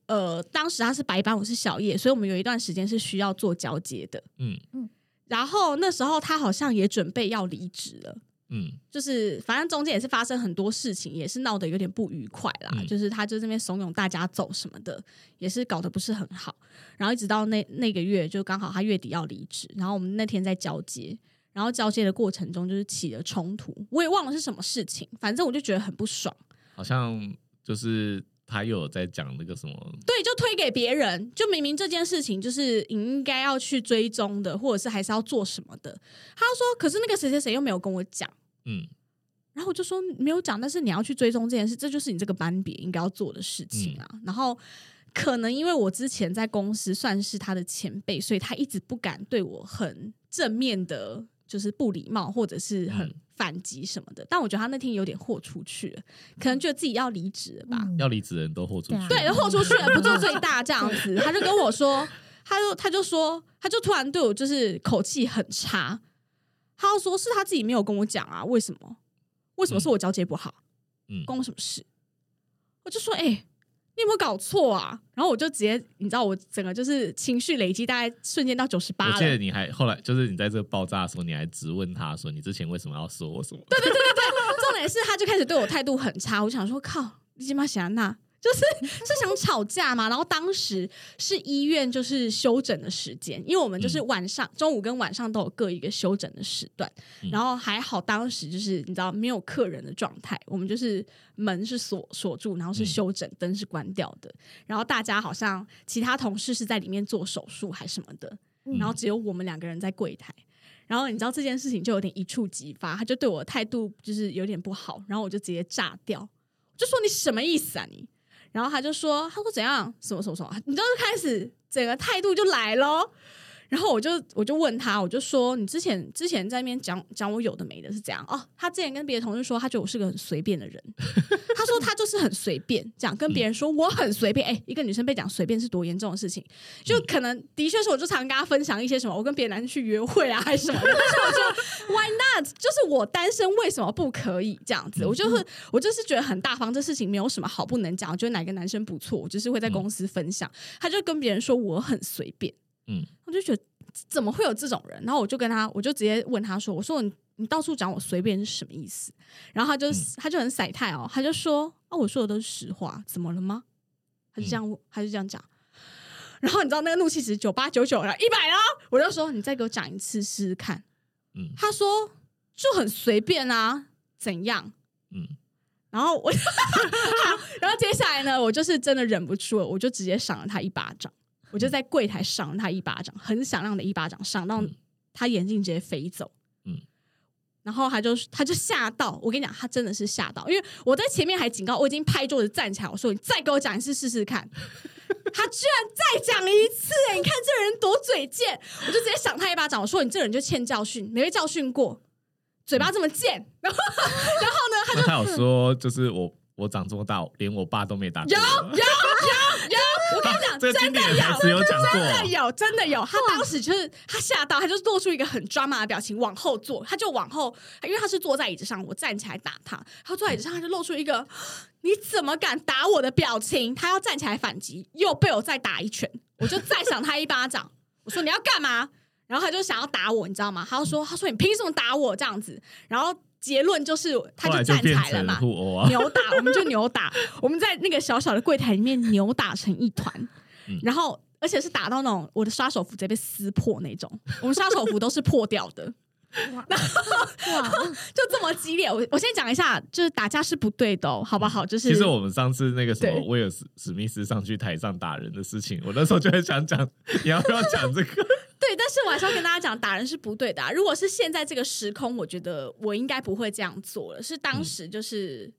呃，当时他是白班，我是小夜，所以我们有一段时间是需要做交接的。嗯嗯然后那时候他好像也准备要离职了。嗯就是反正中间也是发生很多事情，也是闹得有点不愉快啦。嗯就是他就这边怂恿大家走什么的，也是搞得不是很好。然后一直到那那个月，就刚好他月底要离职，然后我们那天在交接，然后交接的过程中就是起了冲突，我也忘了是什么事情，反正我就觉得很不爽。好像就是他又有在讲那个什么，对，就推给别人，就明明这件事情就是你应该要去追踪的，或者是还是要做什么的。他说，可是那个谁谁谁又没有跟我讲，嗯然后我就说没有讲，但是你要去追踪这件事，这就是你这个班别应该要做的事情啊。然后可能因为我之前在公司算是他的前辈，所以他一直不敢对我很正面的，就是不礼貌或者是很嗯反击什么的。但我觉得他那天有点豁出去了，可能觉得自己要离职了吧。嗯要离职的人都豁出去对豁出去了，不做最大这样子。他就跟我说，他就他就说，他就突然对我就是口气很差，他就说是他自己没有跟我讲啊，为什么？为什么是我交接不好？嗯关我什么事？我就说，哎、你有没有搞错啊？然后我就直接，你知道，我整个就是情绪累积，大概瞬间到九十八了。我记得你还后来就是你在这个爆炸的时候，你还质问他说你之前为什么要说我什么？对对对对对重点是，他就开始对我态度很差。我想说，靠，你他妈想那，就是是想吵架嘛。然后当时是医院就是休诊的时间，因为我们就是晚上、中午跟晚上都有各一个休诊的时段。嗯然后还好，当时就是你知道没有客人的状态，我们就是门是锁锁住，然后是嗯休诊，灯是关掉的。然后大家好像其他同事是在里面做手术还什么的，嗯然后只有我们两个人在柜台。然后你知道这件事情就有点一触即发，他就对我的态度就是有点不好，然后我就直接炸掉，就说你什么意思啊你？然后他就说他说怎样什么什么什么，你知道就开始整个态度就来咯。然后我就我就问他，我就说你之前之前在那边讲讲我有的没的是这样哦。他之前跟别的同事说，他觉得我是个很随便的人。他说他就是很随便，这样跟别人说我很随便。哎、一个女生被讲随便是多严重的事情，就可能的确是我就常跟他分享一些什么，我跟别的男生去约会啊，还是什么的。但是我觉得 why not？就是我单身为什么不可以这样子？我就是我就是觉得很大方，这事情没有什么好不能讲。我觉得哪个男生不错，我就是会在公司分享。他就跟别人说我很随便，嗯，我就觉得怎么会有这种人？然后我就跟他，我就直接问他说：“我说你你到处讲我随便是什么意思？”然后他就、他就很晒态哦，他就说：“啊，我说的都是实话，怎么了吗？”他就这样问，他就这样讲。然后你知道那个怒气值九八九九了，一百了，我就说你再给我讲一次试试看。嗯他说就很随便啊，怎样？嗯，然后我，然后接下来呢，我就是真的忍不住了，我就直接赏了他一巴掌，我就在柜台赏了他一巴掌，很响亮的一巴掌，赏到嗯他眼镜直接飞走。嗯然后他就他就吓到，我跟你讲，他真的是吓到，因为我在前面还警告，我已经拍桌子站起来，我说你再给我讲一次试试看。他居然再讲一次、哎，你看这人多嘴贱，我就直接赏他一巴掌，我说你这人就欠教训，没被教训过，嘴巴这么贱。然后然后呢，他就他有说就是我我长这么大，连我爸都没打过有有，我跟你讲，真的有真的，有，真的有。他当时就是他吓到，他就做出一个很抓马的表情，往后坐，他就往后，因为他是坐在椅子上，我站起来打他，他坐在椅子上，他就露出一个 你怎么敢打我的表情，他要站起来反击，又被我再打一拳，我就再赏他一巴掌，我说你要干嘛？然后他就想要打我，你知道吗？他就说他说你凭什么打我这样子？然后结论就是他后来站起来了嘛，啊。扭打，我们就扭打，我们在那个小小的柜台里面扭打成一团，嗯。然后而且是打到那种我的杀手服直接被撕破那种，我们杀手服都是破掉的，哇，就这么激烈。我我先讲一下，就是打架是不对的、哦，好不好？就是其实我们上次那个什么对。威尔史史密斯上去台上打人的事情，我那时候就很想讲，你要不要讲这个？对，但是我还是要跟大家讲，打人是不对的、啊。如果是现在这个时空，我觉得我应该不会这样做了。是当时就是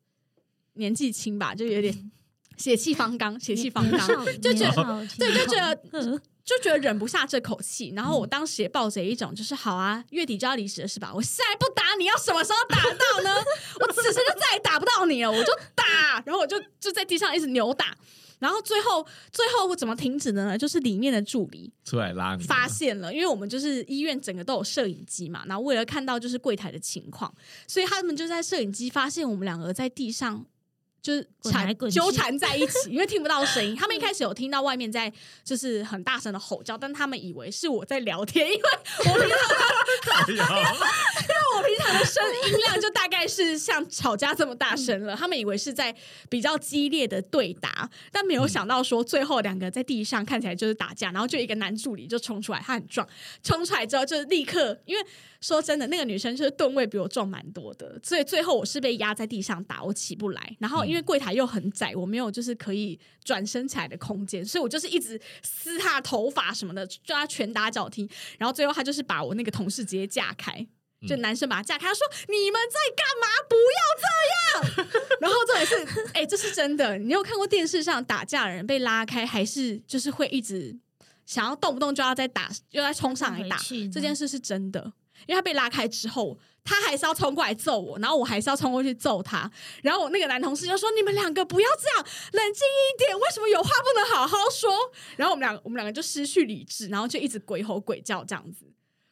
年纪轻吧，就有点血气方刚，血气方刚，就觉得得对，就觉得嗯就觉得忍不下这口气，然后我当时也抱着一种就是好啊，月底就要离职了是吧？我现在不打你，要什么时候打到呢？我此时就再也打不到你了，我就打，然后我就就在地上一直扭打，然后最后最后我怎么停止的呢？就是里面的助理出来拉你，发现了，因为我们就是医院整个都有摄影机嘛，然后为了看到就是柜台的情况，所以他们就在摄影机发现我们两个在地上就是缠纠缠在一起，因为听不到声音。他们一开始有听到外面在就是很大声的吼叫，但他们以为是我在聊天，因为我平常 因为我平常的声音量就大概是像吵架这么大声了，他们以为是在比较激烈的对打，但没有想到说最后两个在地上看起来就是打架，然后就一个男助理就冲出来，他很壮，冲出来之后就立刻，因为说真的，那个女生就是吨位比我重蛮多的，所以最后我是被压在地上打，我起不来，然后因为柜台又很窄，我没有就是可以转身起来的空间，所以我就是一直撕他的头发什么的，叫他拳打脚踢，然后最后他就是把我那个同事直接架开。就男生把他架开，他说：“你们在干嘛？不要这样！” 然后这也是，哎、这是真的。你有看过电视上打架的人被拉开，还是就是会一直想要动不动就要再打，又再冲上来打这件事是真的，因为他被拉开之后，他还是要冲过来揍我，然后我还是要冲过去揍他。然后我那个男同事就说：“你们两个不要这样，冷静一点。为什么有话不能好好说？”然后我们两个我们两个就失去理智，然后就一直鬼吼鬼叫这样子。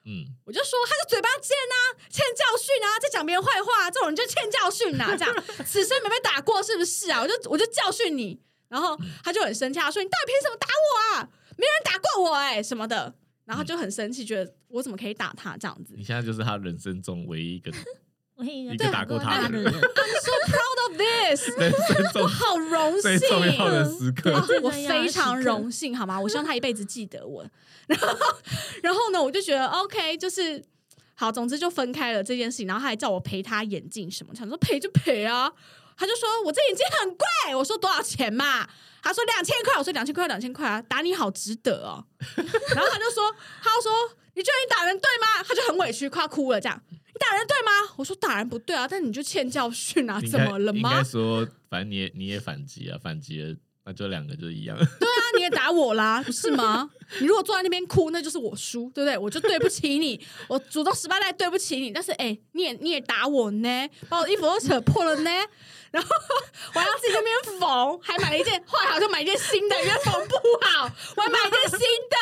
嗯，我就说他是嘴巴贱啊，欠教训啊，在讲别人坏话、这种人就欠教训呐、这样 此生没被打过是不是啊？我就我就教训你，然后他就很生气，他说你到底凭什么打我啊？没人打过我哎、什么的，然后他就很生气，觉得我怎么可以打他这样子你现在就是他人生中唯一一个 我一一个打过他的人人，？Proud of this，人生我中好荣最重要的幸。时刻。啊我非常荣幸，好吗？我希望他一辈子记得我。然后，然后呢，我就觉得 OK，就是好，总之就分开了这件事情。然后他还叫我赔他眼镜什么，想说赔就赔啊。他就说我这眼镜很贵，我说多少钱嘛？他说两千块，我说两千块两千块啊，打你好值得哦。然后他就说，他就说你觉得你打人对吗？他就很委屈，快哭了这样。你打人对吗？我说打人不对啊，但你就欠教训啊，怎么了应该吗？说，反正你也你也反击啊，反击了，那就两个就一样。对啊，你也打我啦，不是吗？你如果坐在那边哭，那就是我输，对不对？我就对不起你，我祖宗十八代对不起你。但是，哎、你也你也打我呢，把我的衣服都扯破了呢。然后我还要自己在那边缝，还买了一件，后来好像买一件新的，因为缝不好，我还买一件新的。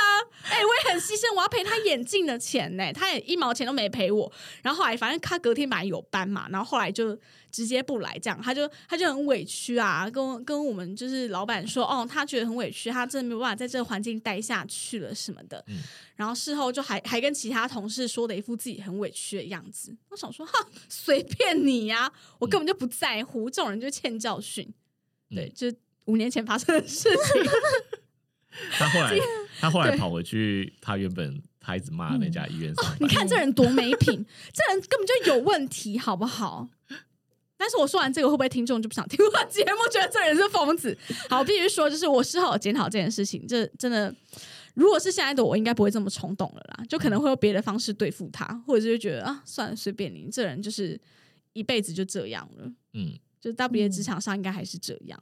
哎、我也很牺牲，我要赔他眼镜的钱呢，他也一毛钱都没赔我。然后后来反正他隔天本来有班嘛，然后后来就直接不来，这样他就他就很委屈啊，跟跟我们就是老板说，哦，他觉得很委屈，他真的没有办法在这个环境待下去了什么的。嗯然后事后就还还跟其他同事说的一副自己很委屈的样子。我想说，哈，随便你呀、我根本就不在乎，这种人就欠教训。对，嗯就五年前发生的事情。他后来 他后来跑回去，他原本他一直骂那家医院上班。你看这人多没品，这人根本就有问题，好不好？但是我说完这个，会不会听众就不想听我节目，觉得这人是疯子？好，必须说，就是我事后检讨这件事情，这真的，如果是现在的我，应该不会这么冲动了啦，就可能会有别的方式对付他，或者是觉得啊，算了，随便你，这人就是一辈子就这样了，嗯，就到别的职场上应该还是这样。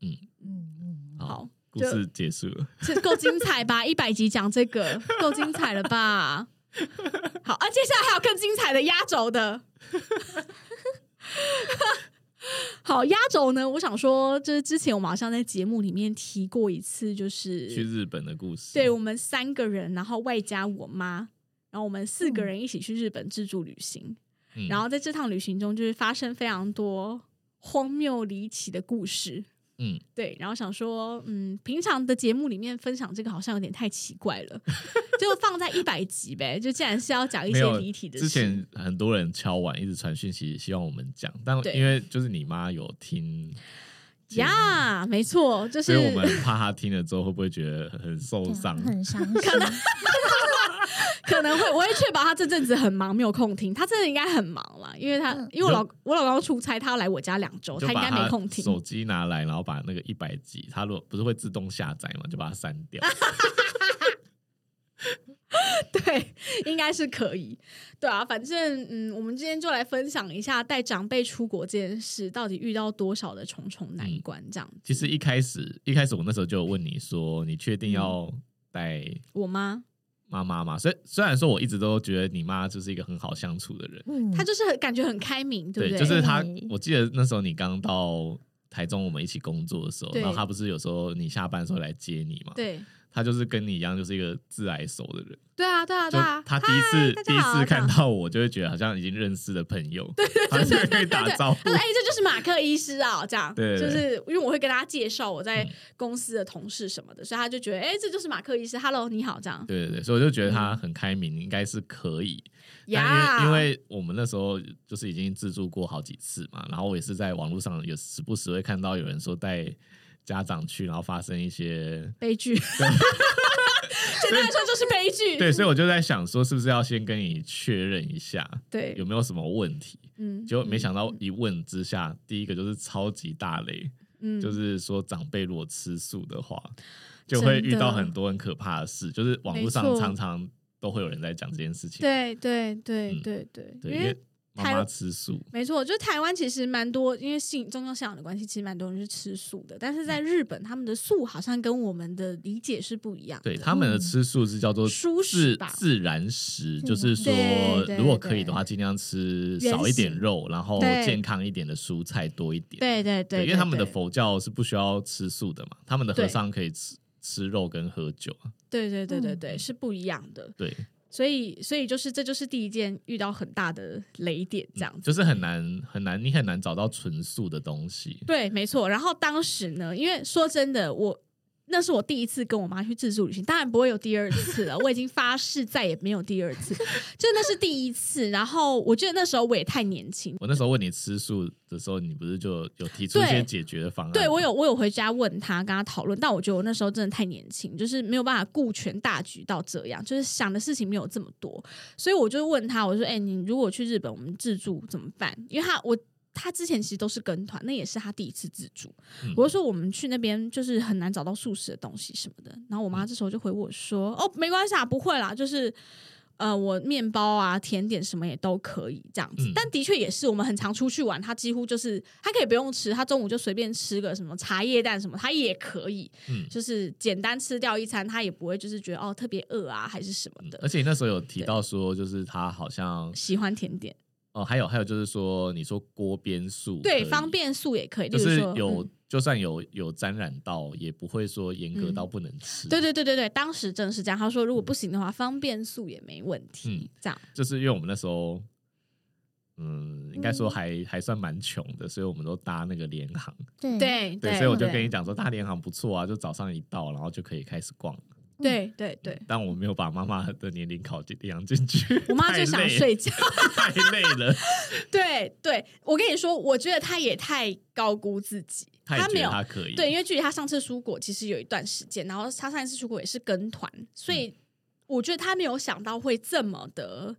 嗯嗯，嗯好，故事结束了。这够精彩吧？一百集讲这个够精彩了吧？好啊，接下来还有更精彩的压轴的。好，压轴呢？我想说，就是之前我们好像在节目里面提过一次，就是去日本的故事。对我们三个人，然后外加我妈，然后我们四个人一起去日本自助旅行。嗯然后在这趟旅行中，就是发生非常多荒谬离奇的故事。嗯，对，然后想说，嗯，平常的节目里面分享这个好像有点太奇怪了，就放在一百集呗。就既然是要讲一些没有离题的事，之前很多人敲碗，一直传讯息，希望我们讲，但因为就是你妈有听呀，没错，就是所以我们怕她听了之后会不会觉得很受伤？很伤心。可能 会，我会确保他这阵子很忙，没有空听。他真的应该很忙了，因为他嗯因为我老我老公出差，他要来我家两周，他应该没空听。手机拿来，然后把那个一百集，他如果不是会自动下载嘛，就把它删掉。对，应该是可以。对啊，反正嗯，我们今天就来分享一下带长辈出国这件事，到底遇到多少的重重难关。这样子，其实一开始一开始我那时候就有问你说，你确定要嗯带我妈妈妈吗？虽虽然说我一直都觉得你妈就是一个很好相处的人，嗯她就是很感觉很开明，对不对？就是她。我记得那时候你刚到台中，我们一起工作的时候，对然后她不是有时候你下班的时候来接你嘛？对他就是跟你一样，就是一个自来熟的人。对啊，对啊，就对啊。他第一次第一次看到我，就会觉得好像已经认识的朋友，对就可以打招呼他说：“。哎、这就是马克医师啊，这样，对对对就是因为我会跟他介绍我在嗯公司的同事什么的，所以他就觉得，哎、这就是马克医师，Hello，你好，这样，对对对，所以我就觉得他很开明，应该是可以。但呀，因为因为我们那时候就是已经自助过好几次嘛，然后我也是在网络上有时不时会看到有人说带家长去，然后发生一些悲剧，简单来说就是悲剧，对，所以我就在想说，是不是要先跟你确认一下对。有没有什么问题？嗯，结果没想到一问之下，第一个就是超级大雷，嗯，就是说长辈如果吃素的话，就会遇到很多很可怕的事，就是网络上常常都会有人在讲这件事情。对对对对，对，因为妈台妈吃素，没错，就台湾其实蛮多，因为信宗教信仰的关系，其实蛮多人是吃素的。但是在日本，他们的素好像跟我们的理解是不一样的。对他们的吃素是叫做蔬食自吧自然食，就是说如果可以的话，尽量吃少一点肉，然后健康一点的蔬菜多一点。对对对，因为他们的佛教是不需要吃素的嘛，他们的和尚可以吃吃肉跟喝酒啊。对对对对嗯对是不一样的。对，所以所以就是这就是第一件遇到很大的雷点，这样子。就是很难很难，你很难找到纯素的东西。对，没错。然后当时呢，因为说真的，我那是我第一次跟我妈去自助旅行，当然不会有第二次了。我已经发誓再也没有第二次，就那是第一次。然后我觉得那时候我也太年轻，我那时候问你吃素的时候，你不是就有提出一些解决的方案？对我有我有回家问他，跟他讨论，但我觉得我那时候真的太年轻，就是没有办法顾全大局到这样，就是想的事情没有这么多，所以我就问他，我说：“哎、你如果去日本，我们自助怎么办？”因为他我。他之前其实都是跟团，那也是他第一次自助。嗯我就说我们去那边就是很难找到素食的东西什么的。然后我嗯妈这时候就回我说：“哦，没关系啊，不会啦，就是呃，我面包啊、甜点什么也都可以这样子。嗯但的确也是，我们很常出去玩，他几乎就是他可以不用吃，他中午就随便吃个什么茶叶蛋什么，他也可以，嗯就是简单吃掉一餐，他也不会就是觉得哦特别饿啊还是什么的。而且你那时候有提到说，就是他好像喜欢甜点，哦，还有还有就是说，你说锅边素对，方便素也可以，就是有、嗯就算有有沾染到，也不会说严格到不能吃。对对对对对，当时真是这样。他说如果不行的话，方便素也没问题。嗯这样就是因为我们那时候，嗯，应该说还、还算蛮穷的，所以我们都搭那个联航。对对对，所以我就跟你讲说，搭联航不错啊，就早上一到，然后就可以开始逛。对对对，但我没有把妈妈的年龄考进量进去，我妈就想睡觉。太累了，对对，我跟你说，我觉得她也太高估自己，她没有她可以。对，因为距离她上次出国其实有一段时间，然后她上一次出国也是跟团，所嗯以我觉得她没有想到会这么的，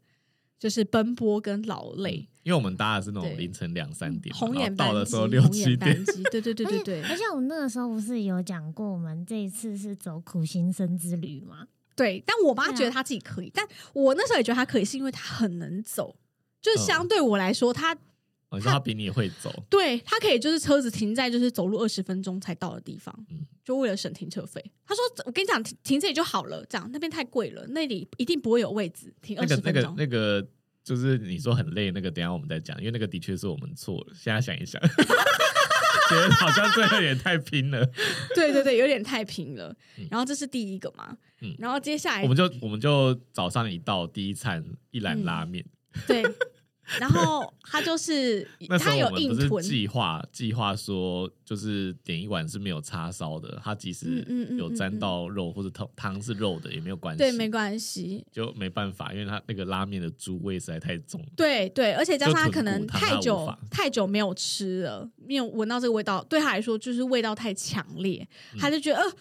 就是奔波跟劳累。因为我们搭的是那种凌晨两三点，红眼到，的时候六七点对对对对对而且我们那个时候不是有讲过，我们这一次是走苦行僧之旅吗？对。但我妈觉得她自己可以，但我那时候也觉得她可以，是因为她很能走。就是嗯相对我来说，她哦你说他比你会走，对他可以就是车子停在就是走路二十分钟才到的地方，嗯就为了省停车费。他说：“我跟你讲，停停这里就好了，这样那边太贵了，那里一定不会有位置停二那个那个十分钟。那个，就是你说很累，那个等下我们再讲，因为那个的确是我们错了。现在想一想，觉得好像最后也太拼了。对对对，有点太拼了。嗯然后这是第一个嘛，嗯然后接下来我们就我们就早上一到第一餐一篮嗯拉面，对，然后他就是 他有硬吞，计划计划说就是点一碗是没有叉烧的，他即使有沾到肉或者汤汤是肉的也没有关系，对，没关系。就没办法，因为他那个拉面的猪味实在太重。对对，而且加上他可能太久太久没有吃了，没有闻到这个味道，对他来说就是味道太强烈，嗯他就觉得呃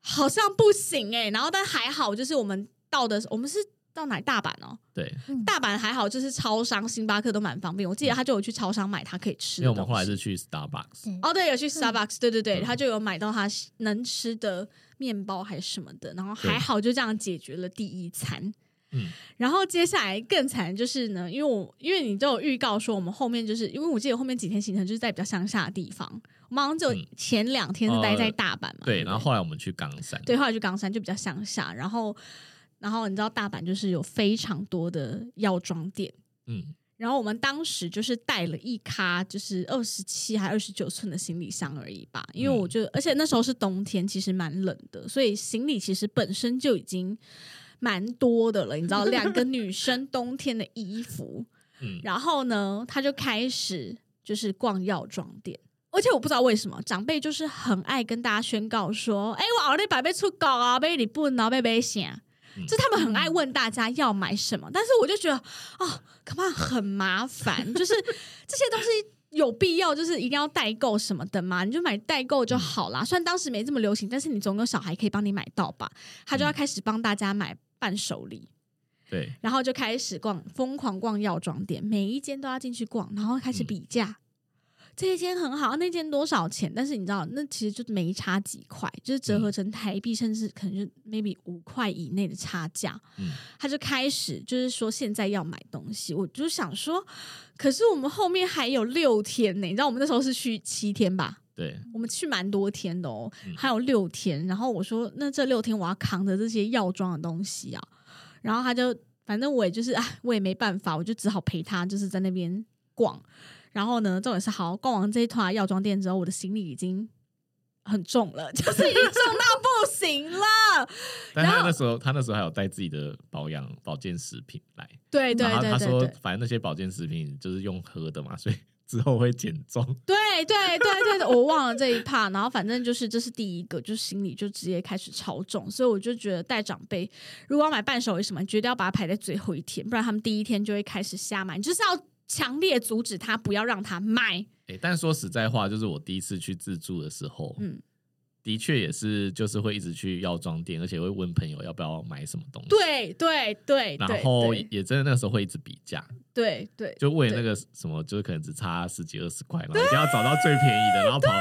好像不行哎、然后但还好，就是我们到的我们是到哪大阪哦，对，大阪还好，就是超商、星巴克都蛮方便。我记得他就有去超商买他可以吃因为的东西。我们后来是去 Starbucks，哦，对，有去 Starbucks，、对对对，嗯他就有买到他能吃的面包还是什么的，然后对。还好就这样解决了第一餐。嗯，然后接下来更惨就是呢，因为我因为你都有预告说我们后面就是因为我记得后面几天行程就是在比较乡下的地方，我们好像只有嗯。前两天是待在呃大阪嘛，对，然后后来我们去冈山，对，后来去冈山就比较乡下，然后然后你知道大阪就是有非常多的药妆店，嗯，然后我们当时就是带了一咖，就是二十七还二十九寸的行李箱而已吧，因为我觉得，而且那时候是冬天，其实蛮冷的，所以行李其实本身就已经蛮多的了，你知道，两个女生冬天的衣服，嗯，然后呢，他就开始就是逛药妆店。而且我不知道为什么长辈就是很爱跟大家宣告说：“哎、我后日百倍出稿啊，被你不然后被被想。”嗯就他们很爱问大家要买什么，但是我就觉得哦，恐怕很麻烦，就是这些东西有必要就是一定要代购什么的吗？你就买代购就好啦。虽然当时没这么流行，但是你总有小孩可以帮你买到吧？他就要开始帮大家买伴手礼。对，然后就开始逛，疯狂逛药妆店，每一间都要进去逛，然后开始比价。这一间很好，那间多少钱？但是你知道，那其实就没差几块，就是折合成台币，甚至可能就 maybe 五块以内的差价。嗯，他就开始就是说现在要买东西，我就想说，可是我们后面还有六天呢，你知道我们那时候是去七天吧？对，我们去蛮多天的哦，嗯还有六天。然后我说，那这六天我要扛着这些药妆的东西啊。然后他就，反正我也就是，哎，我也没办法，我就只好陪他，就是在那边逛。然后呢，重点是好逛完这一团药妆店之后，我的行李已经很重了，就是已经重到不行了。但他那时候他那时候还有带自己的保养保健食品来，对对然后他说对对对，反正那些保健食品就是用喝的嘛，所以 之后会减重。对对对对对，我忘了这一趴。然后反正就是这是第一个，就是行李就直接开始超重，所以我就觉得带长辈如果要买伴手礼什么，你绝对要把它排在最后一天，不然他们第一天就会开始瞎买，你就是要强烈阻止他，不要让他买。哎、但说实在话，就是我第一次去自助的时候，嗯，的确也是就是会一直去药妆店，而且会问朋友要不要买什么东西。，对对对，然对后也真的那个时候会一直比价，对对，就为了那个什么，就是可能只差十几二十块，然后一定要找到最便宜的，然后跑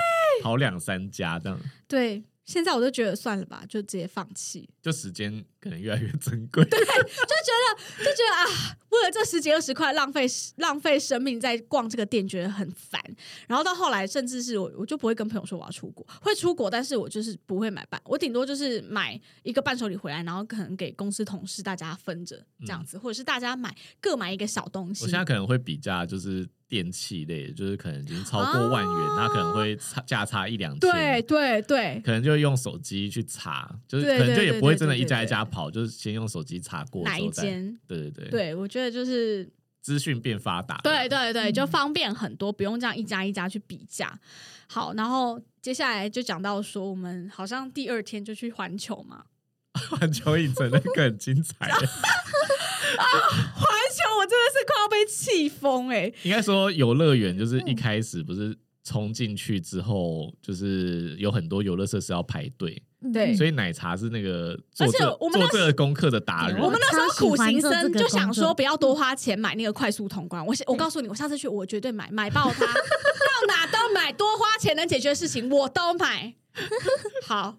跑两三家这样，对。现在我就觉得算了吧，就直接放弃。就时间可能越来越珍贵。对就觉得就觉得啊，为了这十几二十块浪费浪费生命在逛这个店，觉得很烦。然后到后来，甚至是我我就不会跟朋友说我要出国，会出国，但是我就是不会买伴，我顶多就是买一个伴手礼回来，然后可能给公司同事大家分着这样子，或者是大家买各买一个小东西。我现在可能会比价，就是电器类的，就是可能已经超过万元，哦它可能会差价差一两千。对对对可能就用手机去查，就是可能就也不会真的一家一家跑，就是先用手机查过哪一。间？对对对，对，我觉得就是资讯变发达了。对对对，嗯就方便很多，不用这样一家一家去比价。好，然后接下来就讲到说，我们好像第二天就去环球嘛。环球影城那个很精彩啊，环球，我真的是快要被气疯哎！应该说游乐园就是嗯一开始不是冲进去之后，就是有很多游乐设施要排队，对所以奶茶是那个做而且这我们做这个功课的达人。我们那时候苦行僧就想说，不要多花钱买那个快速通关。我我告诉你，我下次去我绝对买，买爆它，到哪都买，多花钱能解决的事情我都买。好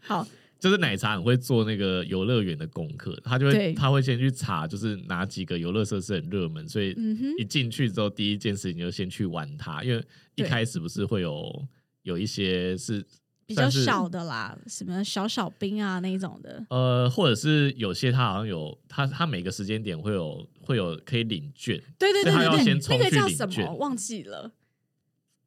好，就是奶茶很会做那个游乐园的功课，他就对会他会先去查，就是哪几个游乐设施很热门，所以一进去之后，第一件事情就先去玩它，因为一对开始不是会有有一些是比较小的啦，什么小小兵啊那一种的。呃，或者是有些他好像有它它每个时间点会有会有可以领券，对对对对那个叫什么忘记了。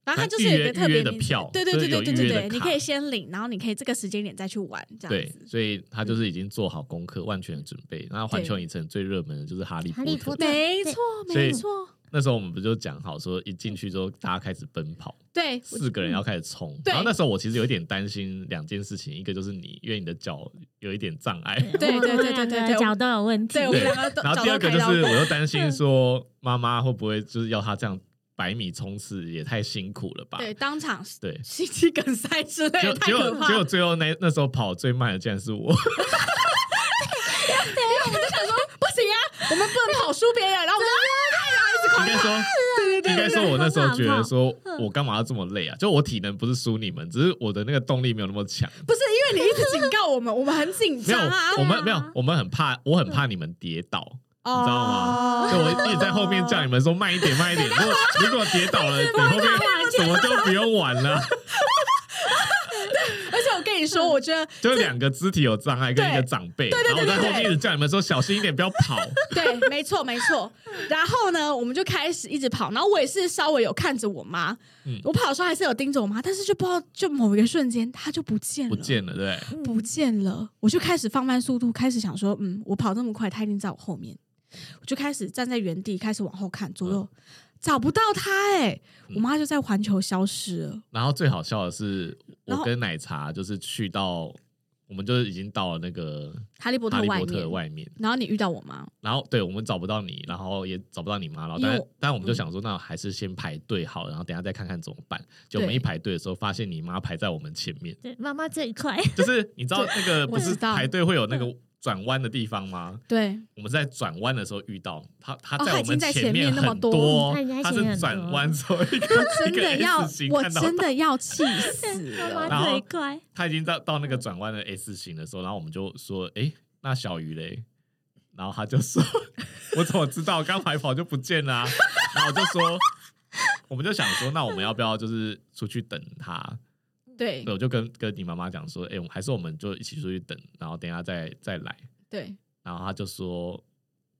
然后它就是有一个特别的票对对对对对对对，你可以先领，然后你可以这个时间点再去玩，这样对子，。所以他就是已经做好功课，万全的准备。然后环球影城最热门的就是哈利波特哈利波特，没错，没错，那时候我们不就讲好说，一进去之后大家开始奔跑，对，四个人要开始冲。然后那时候我其实有一点担心两件事情，一个就是你，因为你的脚有一点障碍。对对对对对对 脚都有问题。对然后第二个就是，我又担心说妈妈会不会就是要他这样百米冲刺，也太辛苦了吧？对当场对 心肌梗塞之类的，结果结。果结果最后那那时候跑最慢的竟然是我，对，我就想说不行啊，我们不能跑输别人，然后我们就应该说对对应该说，我那时候觉得说，我干嘛要这么累啊？就我体能不是输你们，只是我的那个动力没有那么强。不是因为你一直警告我们，我们很紧没有张啊，，我们没有，我们很怕，我很怕你们跌倒，你知道吗？哦所以我一直在后面叫你们说慢一点，慢一点。如果如果跌倒了，你后面什么就不用玩了。跟你你说，我觉得 就两个肢体有障碍跟一个对长辈，对然后我在对对后面一直叫你们说小心一点，不要跑。对，没错没错。然后呢，我们就开始一直跑，然后我也是稍微有看着我妈，嗯我跑的时候还是有盯着我妈，但是就不知道就某一个瞬间她就不见了，不见了，对不见了，我就开始放慢速度，开始想说，嗯，我跑这么快，她一定在我后面，我就开始站在原地，开始往后看，左右、找不到他、哎、嗯。我妈就在环球消失了。然后最好笑的是，我跟奶茶就是去到，我们就是已经到了那个哈利波特外面，外面，然后你遇到我妈，然后对我们找不到你，然后也找不到你妈，然后但但我们就想说，那还是先排队好，然后等下再看看怎么办。就我们一排队的时候，发现你妈排在我们前面，对，妈妈最快，就是你知道那个 不是知道。排队会有那个转弯的地方吗？对，我们在转弯的时候遇到他，他在我们前面那么多多他是转弯之后一个真的要，我真的要气 死了。然后，他已经到到那个转弯的 S 型的时候，然后我们就说：“哎、那小鱼嘞？”然后他就说：“ 我怎么知道？刚才跑就不见了、啊。”然后我就说：“我们就想说，那我们要不要就是出去等他？”对对，我就跟跟你妈妈讲说：“哎、我还是我们就一起出去等，然后等一下再再来。对，”然后他就说：“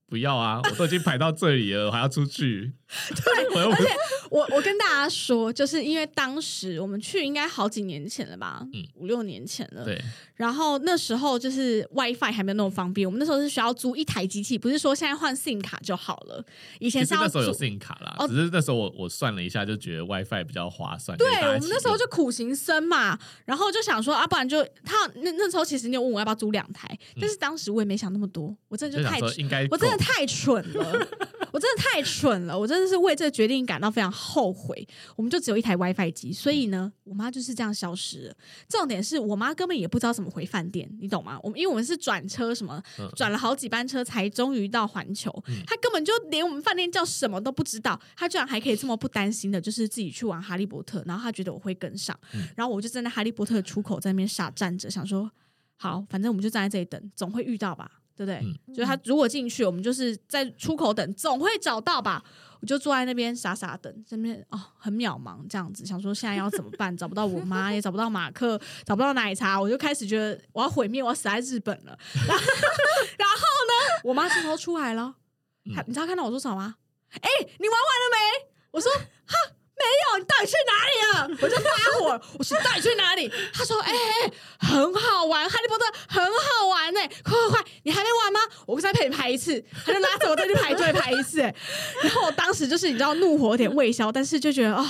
不要啊，我都已经排到这里了，我还要出去。”对，我又不是我我跟大家说，就是因为当时我们去应该好几年前了吧，嗯五六年前了。对。然后那时候就是 WiFi 还没有那么方便，我们那时候是需要租一台机器，不是说现在换 SIM 卡就好了。以前是要那时候有租 SIM 卡啦，哦只是那时候我我算了一下，就觉得 WiFi 比较划算。对我们那时候就苦行僧嘛，然后就想说啊，不然就他那那时候其实你有问我要不要租两台，但是当时我也没想那么多，我真的就太说应该我真的太蠢了，我真的太蠢了，我真的是为这个决定感到非常后悔。我们就只有一台 WiFi 机，所以呢，我妈就是这样消失了。重点是我妈根本也不知道怎么回饭店，你懂吗？我们因为我们是转车什么嗯，转了好几班车才终于到环球，她根本就连我们饭店叫什么都不知道，她居然还可以这么不担心的，就是自己去玩哈利波特，然后她觉得我会跟上，嗯然后我就站在哈利波特的出口在那边傻站着，想说好，反正我们就站在这里等，总会遇到吧。对不对？嗯就是他如果进去，我们就是在出口等，总会找到吧。我就坐在那边傻傻等，这边哦很渺茫这样子，想说现在要怎么办？找不到我妈，也找不到马克，找不到奶茶，我就开始觉得我要毁灭，我要死在日本了。然后，呢，我妈这时候出来了，她你知道看到我说什么吗？哎、你玩完了没？我说哈。没有，你到底去哪里啊？我就发火，我说你到底去哪里？他说：“哎、哎很好玩，哈利波特很好玩呢、快快快，你还没玩吗？我再陪你排一次。”他就拉着我再去排队排一次、哎然后我当时就是你知道怒火有点未消，但是就觉得哦，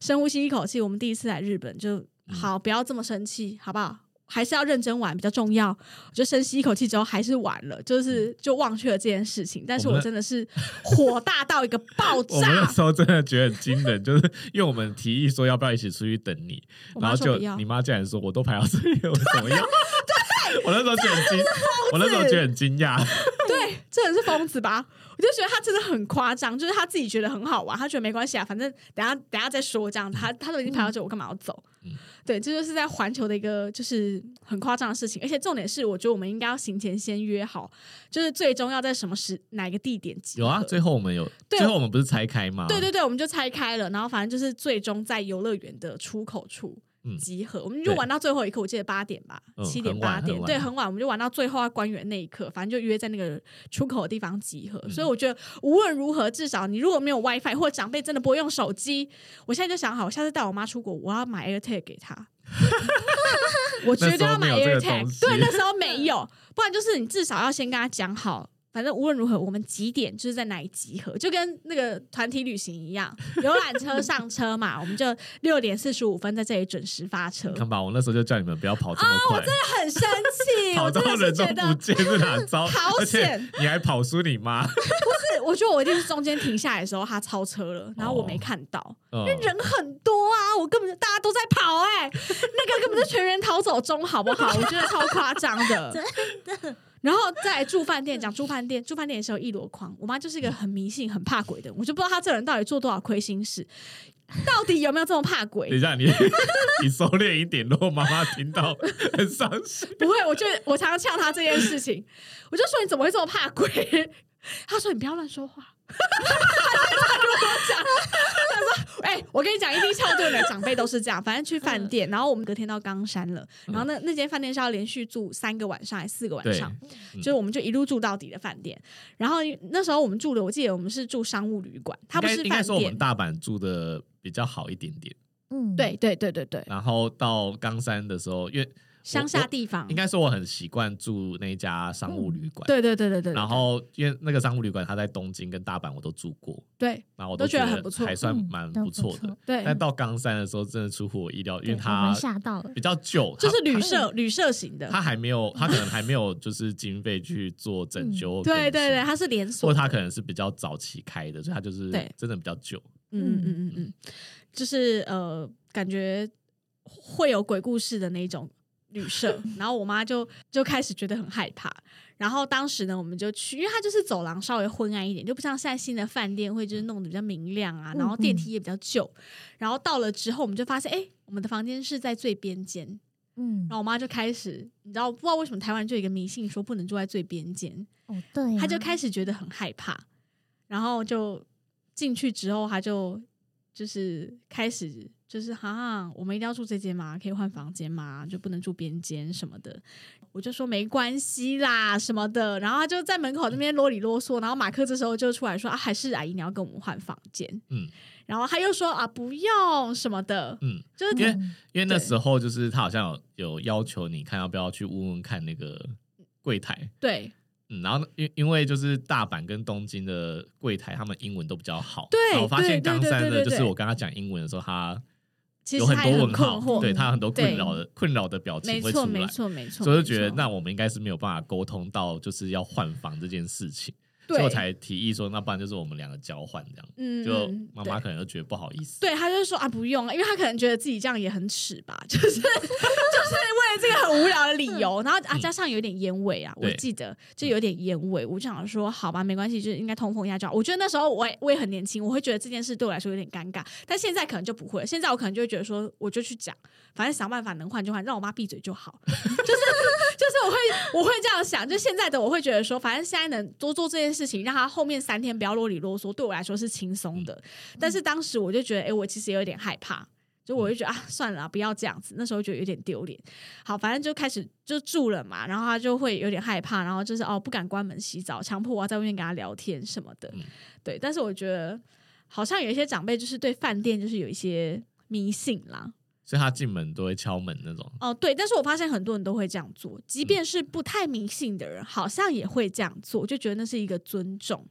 深呼吸一口气，我们第一次来日本就好，不要这么生气，好不好？还是要认真玩比较重要。我就深吸一口气之后，还是玩了，就是就忘却了这件事情。但是我真的是火大到一个爆炸 我们那，时候真的觉得很惊人，就是因为我们提议说要不要一起出去等你，然后就你妈竟然说我都排到这里了，我怎么样？对 我那时候就很惊，我那时候觉得很惊讶。对，这人是疯子吧？我就觉得他真的很夸张，就是他自己觉得很好玩，他觉得没关系啊，反正等下等下再说这样。他他都已经排到这，我干嘛要走？嗯对，这就是在环球的一个就是很夸张的事情，而且重点是，我觉得我们应该要行前先约好，就是最终要在什么时哪个地点集合。有啊，最后我们有，对最后我们不是拆开吗？对对对，我们就拆开了，然后反正就是最终在游乐园的出口处嗯集合，我们就玩到最后一刻，我记得八点吧，嗯七点八点对，很晚，我们就玩到最后要关园那一刻，反正就约在那个出口的地方集合。嗯。所以我觉得无论如何，至少你如果没有 WiFi 或者长辈真的不会用手机，我现在就想好，我下次带我妈出国，我要买 AirTag 给她。我绝对要买 AirTag，对，那时候没有，不然就是你至少要先跟她讲好，反正无论如何，我们几点就是在哪里集合，就跟那个团体旅行一样，游览车上车嘛，我们就六点四十五分在这里准时发车。看吧，我那时候就叫你们不要跑这么快，很生气，跑 我真的到人都不见是哪招？你还跑输你妈，是，我觉得我一定是中间停下来的时候他超车了，然后我没看到，因为人很多啊，我根本就大家都在跑哎、那个根本就全员逃走中，好不好？我觉得超夸张的，真的。然后再住饭店，讲住饭店，住饭店的时候一箩筐。我妈就是一个很迷信、很怕鬼的，我就不知道她这人到底做多少亏心事，到底有没有这么怕鬼等一？下你 你收敛一点，如果妈妈听到很伤心。不会，我就我常常呛她这件事情，我就说你怎么会这么怕鬼？她说你不要乱说话。她就跟我讲，哎、我跟你讲，一定翘顿的长辈都是这样。反正去饭店，然后我们隔天到冈山了，然后那那间饭店是要连续住三个晚上还是四个晚上？嗯就是我们就一路住到底的饭店。然后那时候我们住的，我记得我们是住商务旅馆，它不是饭应该应该说我们店。大阪住的比较好一点点，嗯，对对对对对，然后到冈山的时候，因为乡下地方应。该说我很习惯住那家商务旅馆，对对对对对，对然后因为那个商务旅馆它在东京跟大阪我都住过，对然后我都觉觉得很不错还算蛮不错的。错对，但到冈山的时候，真的出乎我意料，因为它吓到了比，较旧，就是旅社旅社型的。它还没有，它可能还没有就是经费去做 整修对对对，它是连锁，或它可能是比较早期开的，所以它就是真的比较旧。嗯嗯嗯嗯嗯，就是呃，感觉会有鬼故事的那种旅社，然后我妈就就开始觉得很害怕。然后当时呢，我们就去，因为它就是走廊稍微昏暗一点，就不像现在新的饭店会就是弄得比较明亮啊，嗯然后电梯也比较旧。然后到了之后，我们就发现，哎，我们的房间是在最边间。嗯然，后我妈就开始，你知道，不知道为什么台湾就有一个迷信，说不能住在最边间。哦对啊，他就开始觉得很害怕，然后就进去之后，她就就是开始就是哈，我们一定要住这间吗？可以换房间吗？就不能住边间什么的。我就说没关系啦什么的，然后他就在门口那边啰里啰嗦，然后马克这时候就出来说啊，还是阿姨你要跟我们换房间，嗯然后他又说啊不用什么的，嗯，就是因为嗯因为那对时候就是他好像有有要求你看要不要去问问看那个柜台，对嗯，然后因因为就是大阪跟东京的柜台，他们英文都比较好。对然后我发现冈山的，对对对就是我跟他讲英文的时候，他有很多问号，对他有很多困扰的困扰的表情会出来，没错没错，所以就觉得那我们应该是没有办法沟通到就是要换房这件事情，所对以我才提议说，那不然就是我们两个交换这样，嗯就嗯妈妈可能就觉得不好意思，对，她就说啊，不用啊，因为她可能觉得自己这样也很耻吧，就是 就是为了这个很无聊的理由，然后啊，加上有点烟味啊，我记得就有点烟味，我就想说，好吧，没关系，就是应该通风一下就好。我觉得那时候我也我也很年轻，我会觉得这件事对我来说有点尴尬，但现在可能就不会了，现在我可能就会觉得说，我就去讲，反正想办法能换就换，让我妈闭嘴就好，就是就是我会我会这样想，就现在的我会觉得说，反正现在能多做这件事情，让他后面三天不要啰里啰嗦，对我来说是轻松的。但是当时我就觉得，哎、我其实有点害怕，就我就觉得啊，算了啊，不要这样子。那时候觉得有点丢脸。好，反正就开始就住了嘛，然后他就会有点害怕，然后就是哦不敢关门洗澡，强迫我要在外面跟他聊天什么的。嗯对，但是我觉得好像有一些长辈就是对饭店就是有一些迷信啦。所以他进门都会敲门那种。哦，对，但是我发现很多人都会这样做，即便是不太迷信的人，好像也会这样做，就觉得那是一个尊重。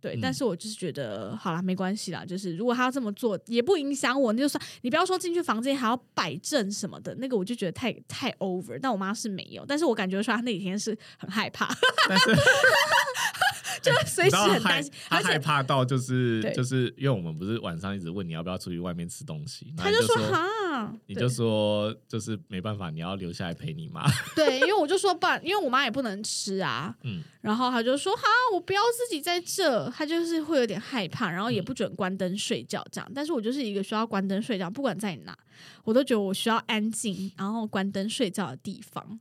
对，但嗯是我就是觉得，好啦，没关系啦，就是如果他要这么做，也不影响我，那就算你不要说进去房间还要摆正什么的，那个我就觉得太太 over。但我妈是没有，但是我感觉出来她那几天是很害怕，但是就随时很担心，他害怕到就是就是因为我们不是晚上一直问你要不要出去外面吃东西，他就说说哈，你就说就是没办法，你要留下来陪你妈。对，因为我就说不然，因为我妈也不能吃啊，嗯，然后他就说哈，我不要自己在这，他就是会有点害怕，然后嗯也不准关灯睡觉这样。但是我就是一个需要关灯睡觉，不管在哪，我都觉得我需要安静，然后关灯睡觉的地方。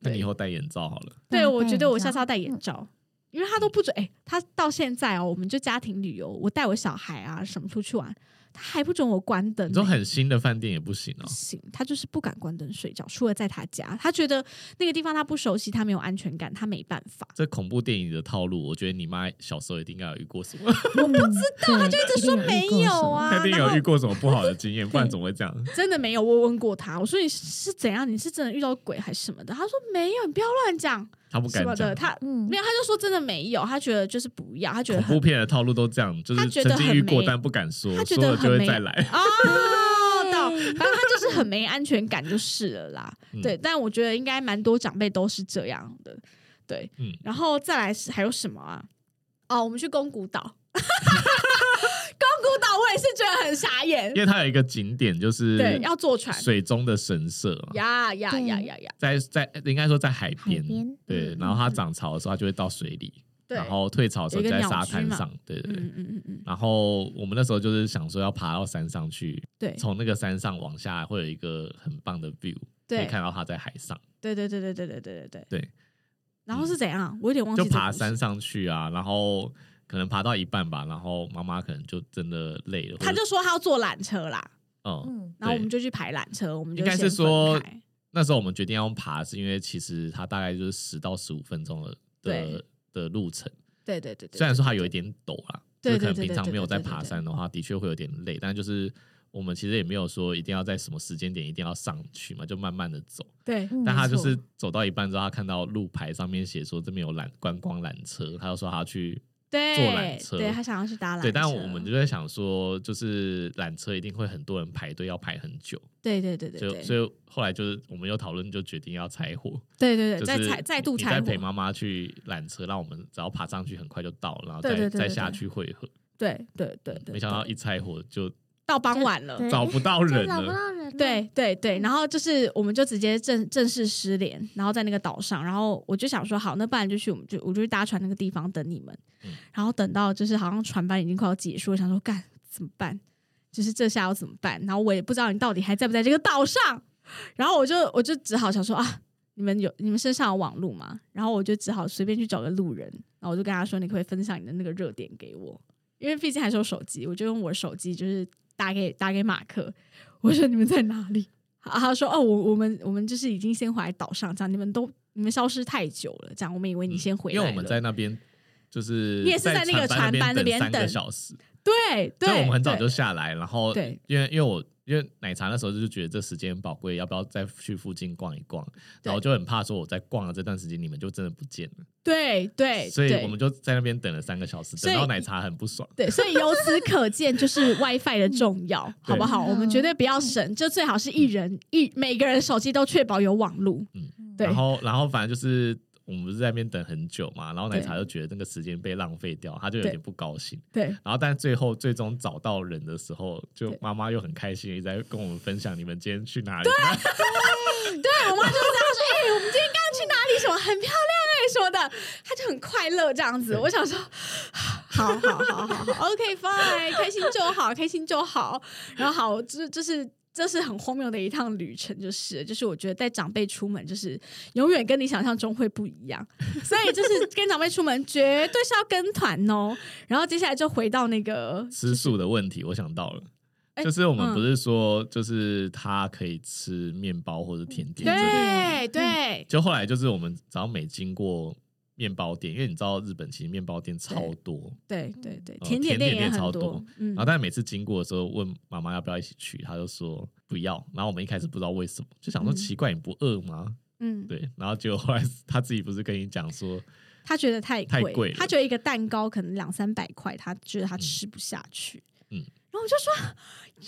那你以后戴眼罩好了。对，我觉得我下次要戴眼罩。因为他都不准，哎、他到现在哦，我们就家庭旅游，我带我小孩啊什么出去玩，他还不准我关灯、你说欸很新的饭店也不行哦不。行，他就是不敢关灯睡觉，除了在他家，他觉得那个地方他不熟悉，他没有安全感，他没办法。这恐怖电影的套路，我觉得你妈小时候一定要有遇过什么，我不知道，他就一直说没有，啊，一定有遇过什么不好的经验，不然怎么会这样？真的没有，我问过他，我说你是怎样？你是真的遇到鬼还是什么的？他说没有，你不要乱讲他不敢讲什么的。。他嗯没有，他就说真的没有，他觉得就是不要，他觉得恐怖片的套路都这样，就是他觉得曾经遇过很没但不敢说，他觉说了就得很再来。哦，到反正他就是很没安全感就是了啦。嗯对，但我觉得应该蛮多长辈都是这样的。对，嗯然后再来是还有什么啊？哦，我们去宫古岛。我也是觉得很傻眼。因，为它有一个景点，就是对，要坐船，水中的神社嘛，呀呀呀呀呀，在在应该说在海海边，对，嗯然后它涨潮的时候，它就会到水里，然后退潮的时候就在沙滩上，对对对。嗯嗯嗯嗯，然后我们那时候就是想说要爬到山上去，对。从那个山上往下会有一个很棒的 view，可以看到它在海上。对对对对对对对对对。对，然后是怎样？我有点忘记就爬山上去啊，然后可能爬到一半吧，然后妈妈可能就真的累了，他就说他要坐缆车啦，嗯，嗯，然后我们就去排缆车，我们就应该是说那时候我们决定要用爬，是因为其实它大概就是十到十五分钟的的的路程，对对对对，虽然说它有一点陡啦，对就是可能对对平常没有在对对对对爬山的话，的确会有点累，但就是我们其实也没有说一定要在什么时间点一定要上去嘛，就慢慢的走。对。嗯但他就是走到一半之后，他看到路牌上面写说这边有缆观光缆车，他就说他要去对坐缆车。对他想要去搭缆车，对，但我们就在想说，就是缆车一定会很多人排队，要排很久，对对对对就对，所以后来就是我们又讨论，就决定要拆伙，对对对，就是再再再度你拆伙，再陪妈妈去缆车，让我们只要爬上去很快就到，然后再再下去汇合。对对对对，没想到一拆伙就到傍晚了，找不到人了找不，到人了，对对对，然后就是我们就直接正正式失联，然后在那个岛上，然后我就想说，好，那不然就去，我们就我就去搭船那个地方等你们，嗯然后等到就是好像船班已经快要结束，我想说干怎么办？就是这下要怎么办？然后我也不知道你到底还在不在这个岛上，然后我就我就只好想说啊，你们有你们身上有网路吗？然后我就只好随便去找个路人，然后我就跟他说，你可可以分享你的那个热点给我？因为毕竟还是有手机，我就用我手机就是打给打给马克，我说你们在哪里？啊，他说哦，我我们我们就是已经先回来岛上，这样你们都你们消失太久了，这样我们以为你先回来了、因为我们在那边就是你也是在那个船船班那边等三个小时，对对，我们很早就下来，然后对因为因为我因为奶茶那时候就觉得这时间很宝贵，要不要再去附近逛一逛？然后就很怕说我在逛的这段时间你们就真的不见了，对对，所以我们就在那边等了三个小时，等到奶茶很不爽。对，所以由此可见，就是 WiFi 的重要，好不好？我们绝对不要省，就最好是一人一每个人手机都确保有网路。嗯对然后然后反正就是我们不是在那边等很久嘛，然后奶茶就觉得那个时间被浪费掉，他就有点不高兴。对然后但最后最终找到人的时候，就妈妈又很开心，一直在跟我们分享你们今天去哪里。对，对我妈就这样说：“哎、我们今天刚刚去哪里？什么很漂亮哎、什么的。”她就很快乐这样子。我想说，好好好好好，OK fine，开心就好，开心就好。然后好，这这是。这是很荒谬的一趟旅程，就是就是我觉得带长辈出门，就是永远跟你想象中会不一样，所以就是跟长辈出门绝对是要跟团哦。然后接下来就回到那个吃素的问题，我想到了。哎就是我们嗯不是说，就是他可以吃面包或者甜点对对就后来就是我们只要每经过面包店，因为你知道日本其实面包店超多，对对对，哦甜点店也超多嗯。然后但是每次经过的时候问妈妈要不要一起去，她就说不要。然后我们一开始不知道为什么，就想说嗯。奇怪你不饿吗？嗯，对，然后结果后来他自己不是跟你讲说，他觉得太贵，太贵了。他觉得一个蛋糕可能两三百块，他觉得他吃不下去。嗯然后我就说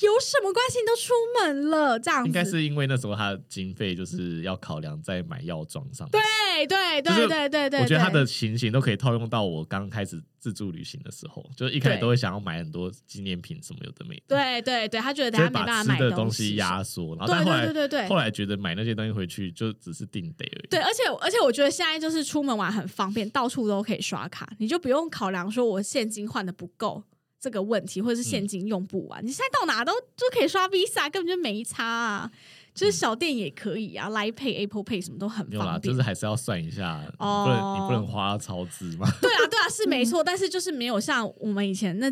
有什么关系？你都出门了，这样子应该是因为那时候他的经费就是要考量在买药妆上。对对对对对对，我觉得他的情形都可以套用到我刚开始自助旅行的时候，就是一开始都会想要买很多纪念品什么有的没的，对对对，他觉得他没办法买把吃的东西西压缩，然后对但后来对对对对后来觉得买那些东西回去就只是定得而已。对，而且而且我觉得现在就是出门玩很方便，到处都可以刷卡，你就不用考量说我现金换的不够这个问题，或者是嗯现金用不完。你现在到哪都就可以刷 Visa，根本就没差啊。就是小店也可以啊，Line Pay、Apple Pay 什么都很没有啦，方便。就是还是要算一下，你不哦能你不能花超支嘛。对啊，对啊，是没 错，但是就是没有像我们以前那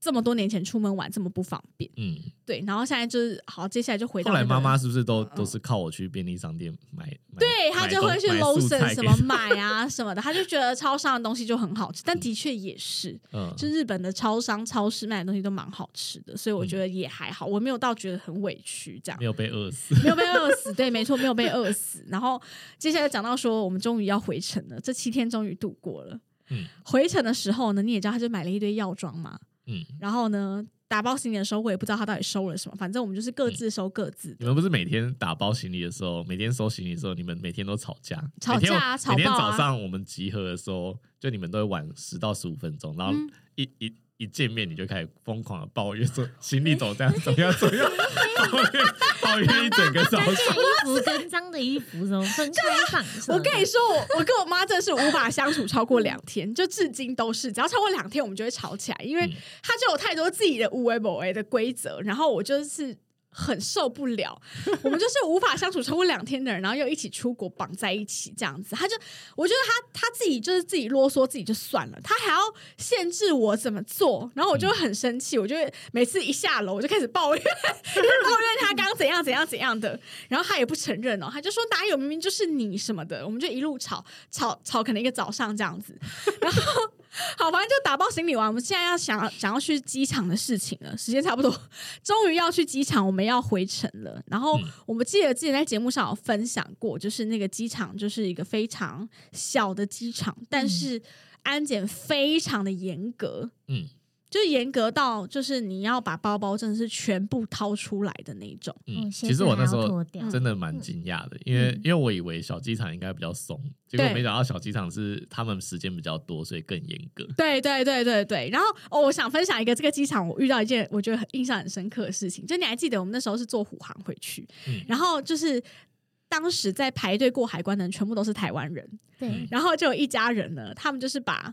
这么多年前出门玩这么不方便。嗯，对，然后现在就是好，接下来就回到、后来那个妈妈是不是都嗯都是靠我去便利商店买？买对他买东就会去 Lawson 什么买啊什么的，她就觉得超商的东西就很好吃，但的确也是，嗯，就日本的超商、超市卖的东西都蛮好吃的，所以我嗯觉得也还好，我没有到觉得很委屈这样没。有被饿死。没有被饿死，对，没错，没有被饿死。然后接下来讲到说，我们终于要回程了，这七天终于度过了。嗯回程的时候呢，你也知道，他就买了一堆药妆嘛。嗯，然后呢，打包行李的时候，我也不知道他到底收了什么，反正我们就是各自收各自的。你们不是每天打包行李的时候，每天收行李的时候，你们每天都吵架？吵架啊吵每天早上我们集合的时候，就你们都会晚十到十五分钟，然后嗯一、一一见面你就开始疯狂的抱怨说行李怎么这样，怎么样，怎么样，抱怨一整个早干上。净的衣服跟脏的衣服怎么分开放？我跟你说，我我跟我妈真的是无法相处超过两天，就至今都是，只要超过两天，我们就会吵起来，因为嗯她就有太多自己的无为某为的规则，然后我就是很受不了，我们就是无法相处超过两天的人，然后又一起出国绑在一起这样子，他就我觉得他他自己就是自己啰嗦自己就算了，他还要限制我怎么做，然后我就很生气，我就每次一下楼我就开始抱怨，抱 怨他刚刚怎样怎样怎样的，然后他也不承认哦，他就说哪有明明就是你什么的，我们就一路吵吵吵，可能一个早上这样子，然后。好，反正就打包行李完，我们现在要想想要去机场的事情了，时间差不多，终于要去机场，我们要回程了。然后我们记得之前在节目上有分享过，就是那个机场就是一个非常小的机场，但是安检非常的严格，嗯。就严格到，就是你要把包包真的是全部掏出来的那种。嗯，其实我那时候真的蛮惊讶的，因为因为我以为小机场应该比较松，结果没想到小机场是他们时间比较多，所以更严格。对对对对对。然后哦，我想分享一个这个机场我遇到一件我觉得印象很深刻的事情，就你还记得我们那时候是坐虎航回去，然后就是当时在排队过海关的人全部都是台湾人，对，然后就有一家人呢，他们就是把。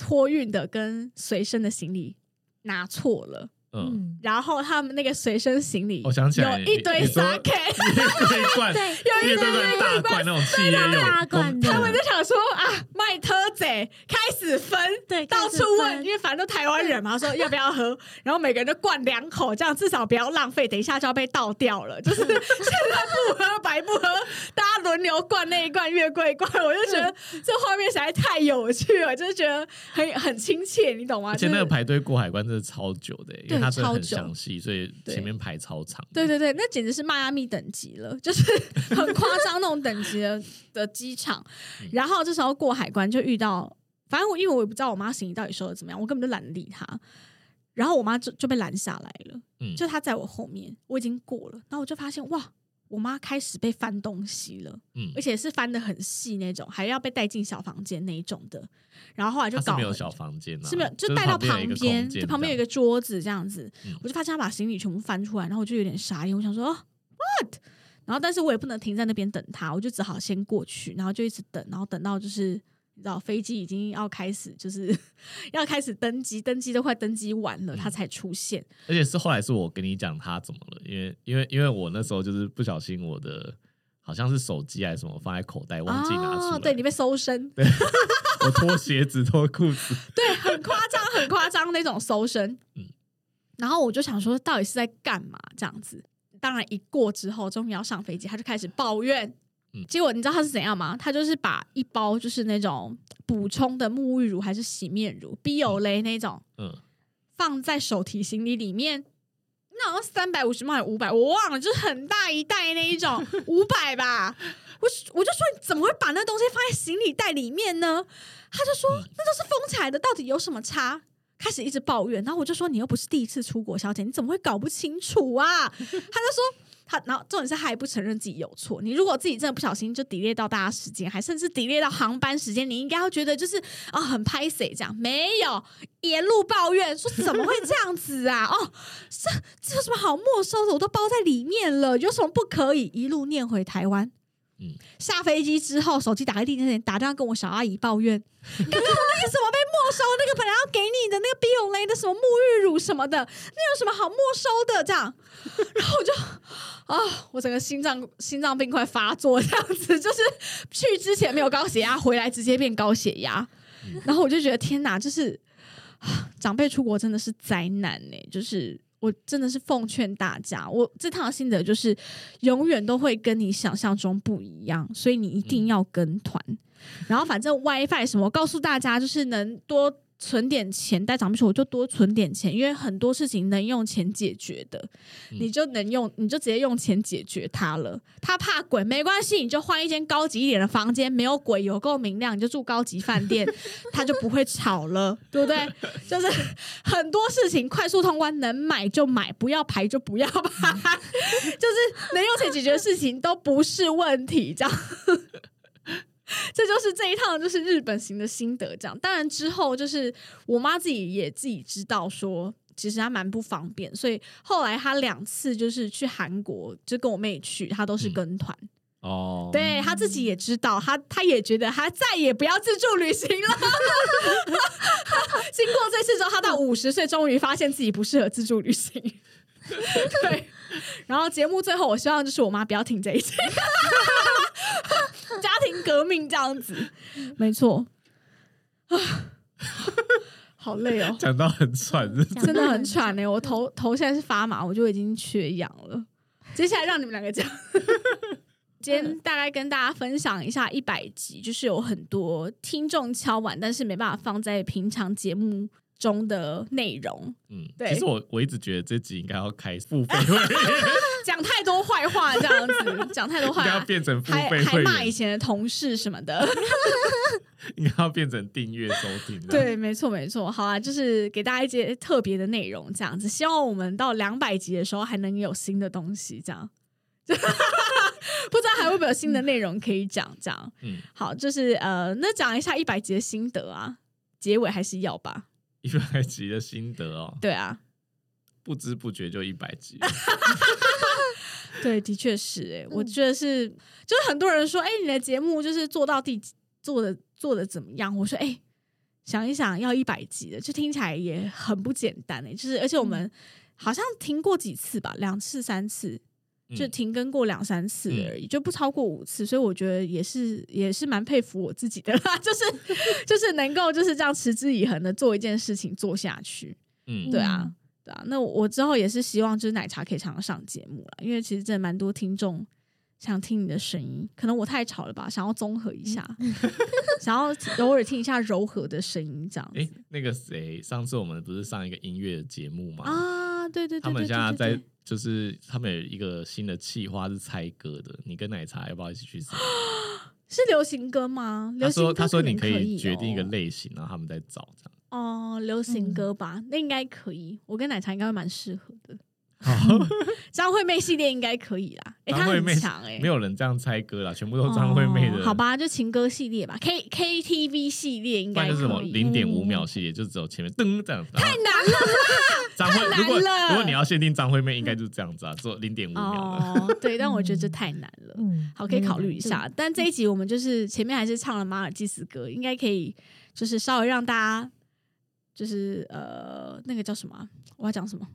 托运的跟随身的行李拿错了。嗯，然后他们那个随身行李，我想起来有一堆 sake，一罐，对，有一堆大罐那种企业用，他们就想说啊，卖特贼开始分，对，到处问，因为反正都台湾人嘛，说要不要喝，然后每个人都灌两口，这样至少不要浪费，等一下就要被倒掉了。就是现在不喝白不喝，大家轮流灌那一罐月桂冠，我就觉得这画面实在太有趣了，就是觉得很很亲切，你懂吗？而且那个排队过海关真的超久的。它真的很详细，所以前面排超长。对对对，那简直是迈阿密等级了，就是 很夸张那种等级的的机场。然后这时候过海关就遇到，反正我因为我也不知道我妈行李到底收的怎么样，我根本就懒得理她。然后我妈就就被拦下来了，嗯，就她在我后面，我已经过了，然后我就发现哇。我妈开始被翻东西了，嗯，而且是翻的很细那种，还要被带进小房间那一种的。然后后来就搞没有小房间，是没有，就带到旁边，就旁边有一个桌子这样子。我就发现他把行李全部翻出来，然后我就有点傻眼，我想说 what？然后但是我也不能停在那边等他，我就只好先过去，然后就一直等，然后等到就是。你知道飞机已经要开始，就是 要开始登机，登机都快登机完了，他才出现。而且是后来是我跟你讲他怎么了，因为因为因为我那时候就是不小心我的好像是手机还是什么放在口袋，忘记拿出来，对你被搜身，我脱鞋子脱裤子，对，很夸张很夸张那种搜身。嗯，然后我就想说，到底是在干嘛这样子？当然一过之后，终于要上飞机，他就开始抱怨。结果你知道他是怎样吗？他就是把一包就是那种补充的沐浴乳还是洗面乳，B O 雷那种，嗯，放在手提行李里面，那好像三百五十还五百，我忘了，就是很大一袋那一种，五百吧。我我就说你怎么会把那东西放在行李袋里面呢？他就说那都是封起来的，到底有什么差？开始一直抱怨，然后我就说你又不是第一次出国，小姐，你怎么会搞不清楚啊？他就说。他然后重点是他还不承认自己有错。你如果自己真的不小心就 delay 到大家时间，还甚至 delay 到航班时间，你应该要觉得就是啊很拍谁这样？没有，沿路抱怨说怎么会这样子啊？哦，这这有什么好没收的？我都包在里面了，有什么不可以？一路念回台湾。嗯，下飞机之后，手机打开地铁，打电话跟我小阿姨抱怨，刚刚我那个什么被没收，那个本来要给你的那个 B O L 的什么沐浴乳什么的，那有什么好没收的？这样，然后我就啊，我整个心脏心脏病快发作，这样子，就是去之前没有高血压，回来直接变高血压，然后我就觉得天哪，就是长辈出国真的是灾难呢，就是。我真的是奉劝大家，我这趟心得就是，永远都会跟你想象中不一样，所以你一定要跟团。然后反正 WiFi 什么，我告诉大家就是能多。存点钱带长辈去，我就多存点钱，因为很多事情能用钱解决的，你就能用，你就直接用钱解决它了。他怕鬼没关系，你就换一间高级一点的房间，没有鬼，有够明亮，你就住高级饭店，他就不会吵了，对不对？就是很多事情快速通关，能买就买，不要排就不要排，就是能用钱解决的事情都不是问题，这样。这就是这一趟就是日本行的心得，这样。当然之后就是我妈自己也自己知道说，其实她蛮不方便，所以后来她两次就是去韩国，就跟我妹去，她都是跟团。哦，对她自己也知道，她她也觉得她再也不要自助旅行了。经过这次之后，她到五十岁终于发现自己不适合自助旅行。对。然后节目最后，我希望就是我妈不要听这一集，家庭革命这样子，没错。啊，好累哦，讲到很喘，是不是讲真的很喘。呢、我头头现在是发麻，我就已经缺氧了。接下来让你们两个讲。今天大概跟大家分享一下一百集，就是有很多听众敲碗，但是没办法放在平常节目中的内容，嗯，对其实我我一直觉得这集应该要开付费会员，讲太多坏话这样子，讲太多坏话要变成付还费会还骂以，前的同事什么的。应该要变成订阅收听。对，，没错没错。好啊，就是给大家一些特别的内容，这样子。希望我们到两百集的时候还能有新的东西，这样。不知道还会不会有新的内容可以讲，这样。嗯，好，就是呃，那讲一下一百集的心得啊，结尾还是要吧？一百集的心得哦，对啊，不知不觉就一百集了，对，的确是、欸，我嗯。觉得是，就是很多人说，哎、你的节目就是做到第几，做的做的怎么样？我说，哎、想一想，要一百集的，就听起来也很不简单哎、就是而且我们好像听过几次吧，两次、三次，就嗯停更过两三次嗯而已，就不超过五次，所以我觉得也是也是蛮佩服我自己的啦，就是就是能够就是这样持之以恒的做一件事情做下去，嗯，对啊，对啊。那我我之后也是希望就是奶茶可以常常上节目了，因为其实真的蛮多听众想听你的声音，可能我太吵了吧，想要综合一下，想要偶尔听一下柔和的声音这样哎子，那个谁，上次我们不是上一个音乐节目吗？啊，对对对他们对现在在对对对，就是他们有一个新的企划是猜歌的，你跟奶茶要不要一起去猜？是流行歌吗？流他说他说你可以以决定一个哦类型，然后他们再找这样。哦，流行嗯歌吧，那应该可以。我跟奶茶应该会蛮适合的。好，张惠妹系列应该可以啦，哎、她很张惠妹强哎、没有人这样猜歌啦，全部都张惠妹的。哦好，吧，就情歌系列吧，K K T V 系列应该就是什么可以。零点五秒系列，就只有前面噔这样。太太难了张惠，太难如果了如果你要限定张惠妹，应该就是这样子啊，做零点五秒的。哦，对，但我觉得这太难了。嗯，好，可以考虑一下。但这一集我们就是前面还是唱了马尔济斯歌，应该可以，就是稍微让大家，就是呃，那个叫什么啊？我要讲什么？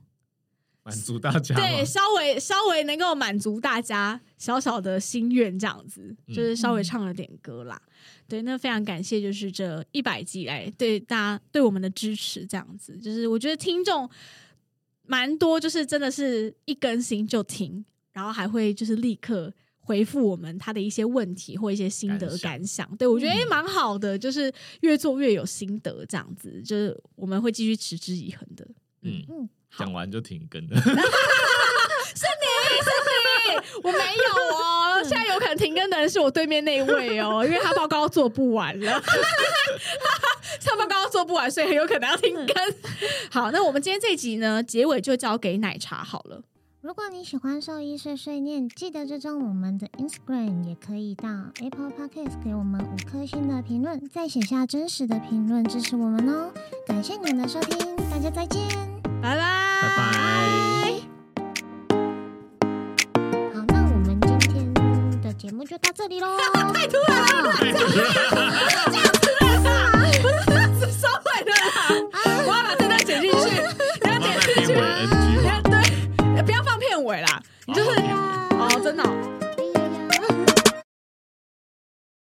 满足大家。对，稍微稍微能够满足大家小小的心愿，这样子，嗯就是稍微唱了点歌啦。对，那非常感谢，就是这一百集以来对大家对我们的支持，这样子，就是我觉得听众蛮多，就是真的是一更新就停，然后还会就是立刻。回复我们他的一些问题或一些心得感想感想，对我觉得诶蛮、好的，就是越做越有心得，这样子，就是我们会继续持之以恒的。嗯嗯，讲完就停更了。是你，是你我没有哦，现在有可能停更的人是我对面那一位哦，因为他报告做不完了，他报告做不完，所以很有可能要停更。好，那我们今天这集呢，结尾就交给奶茶好了。如果你喜欢兽医碎碎念，记得追踪我们的 Instagram，也可以到 Apple Podcast 给我们五颗星的评论，再写下真实的评论支持我们哦。感谢你们的收听，大家再见。拜拜，拜拜。好，那我们今天的节目就到这里喽。太突然了，收回了啦，我要把这段剪进去，不要剪进去片尾，NG 话。对，不要放片尾啦，你就是哦，真的哦。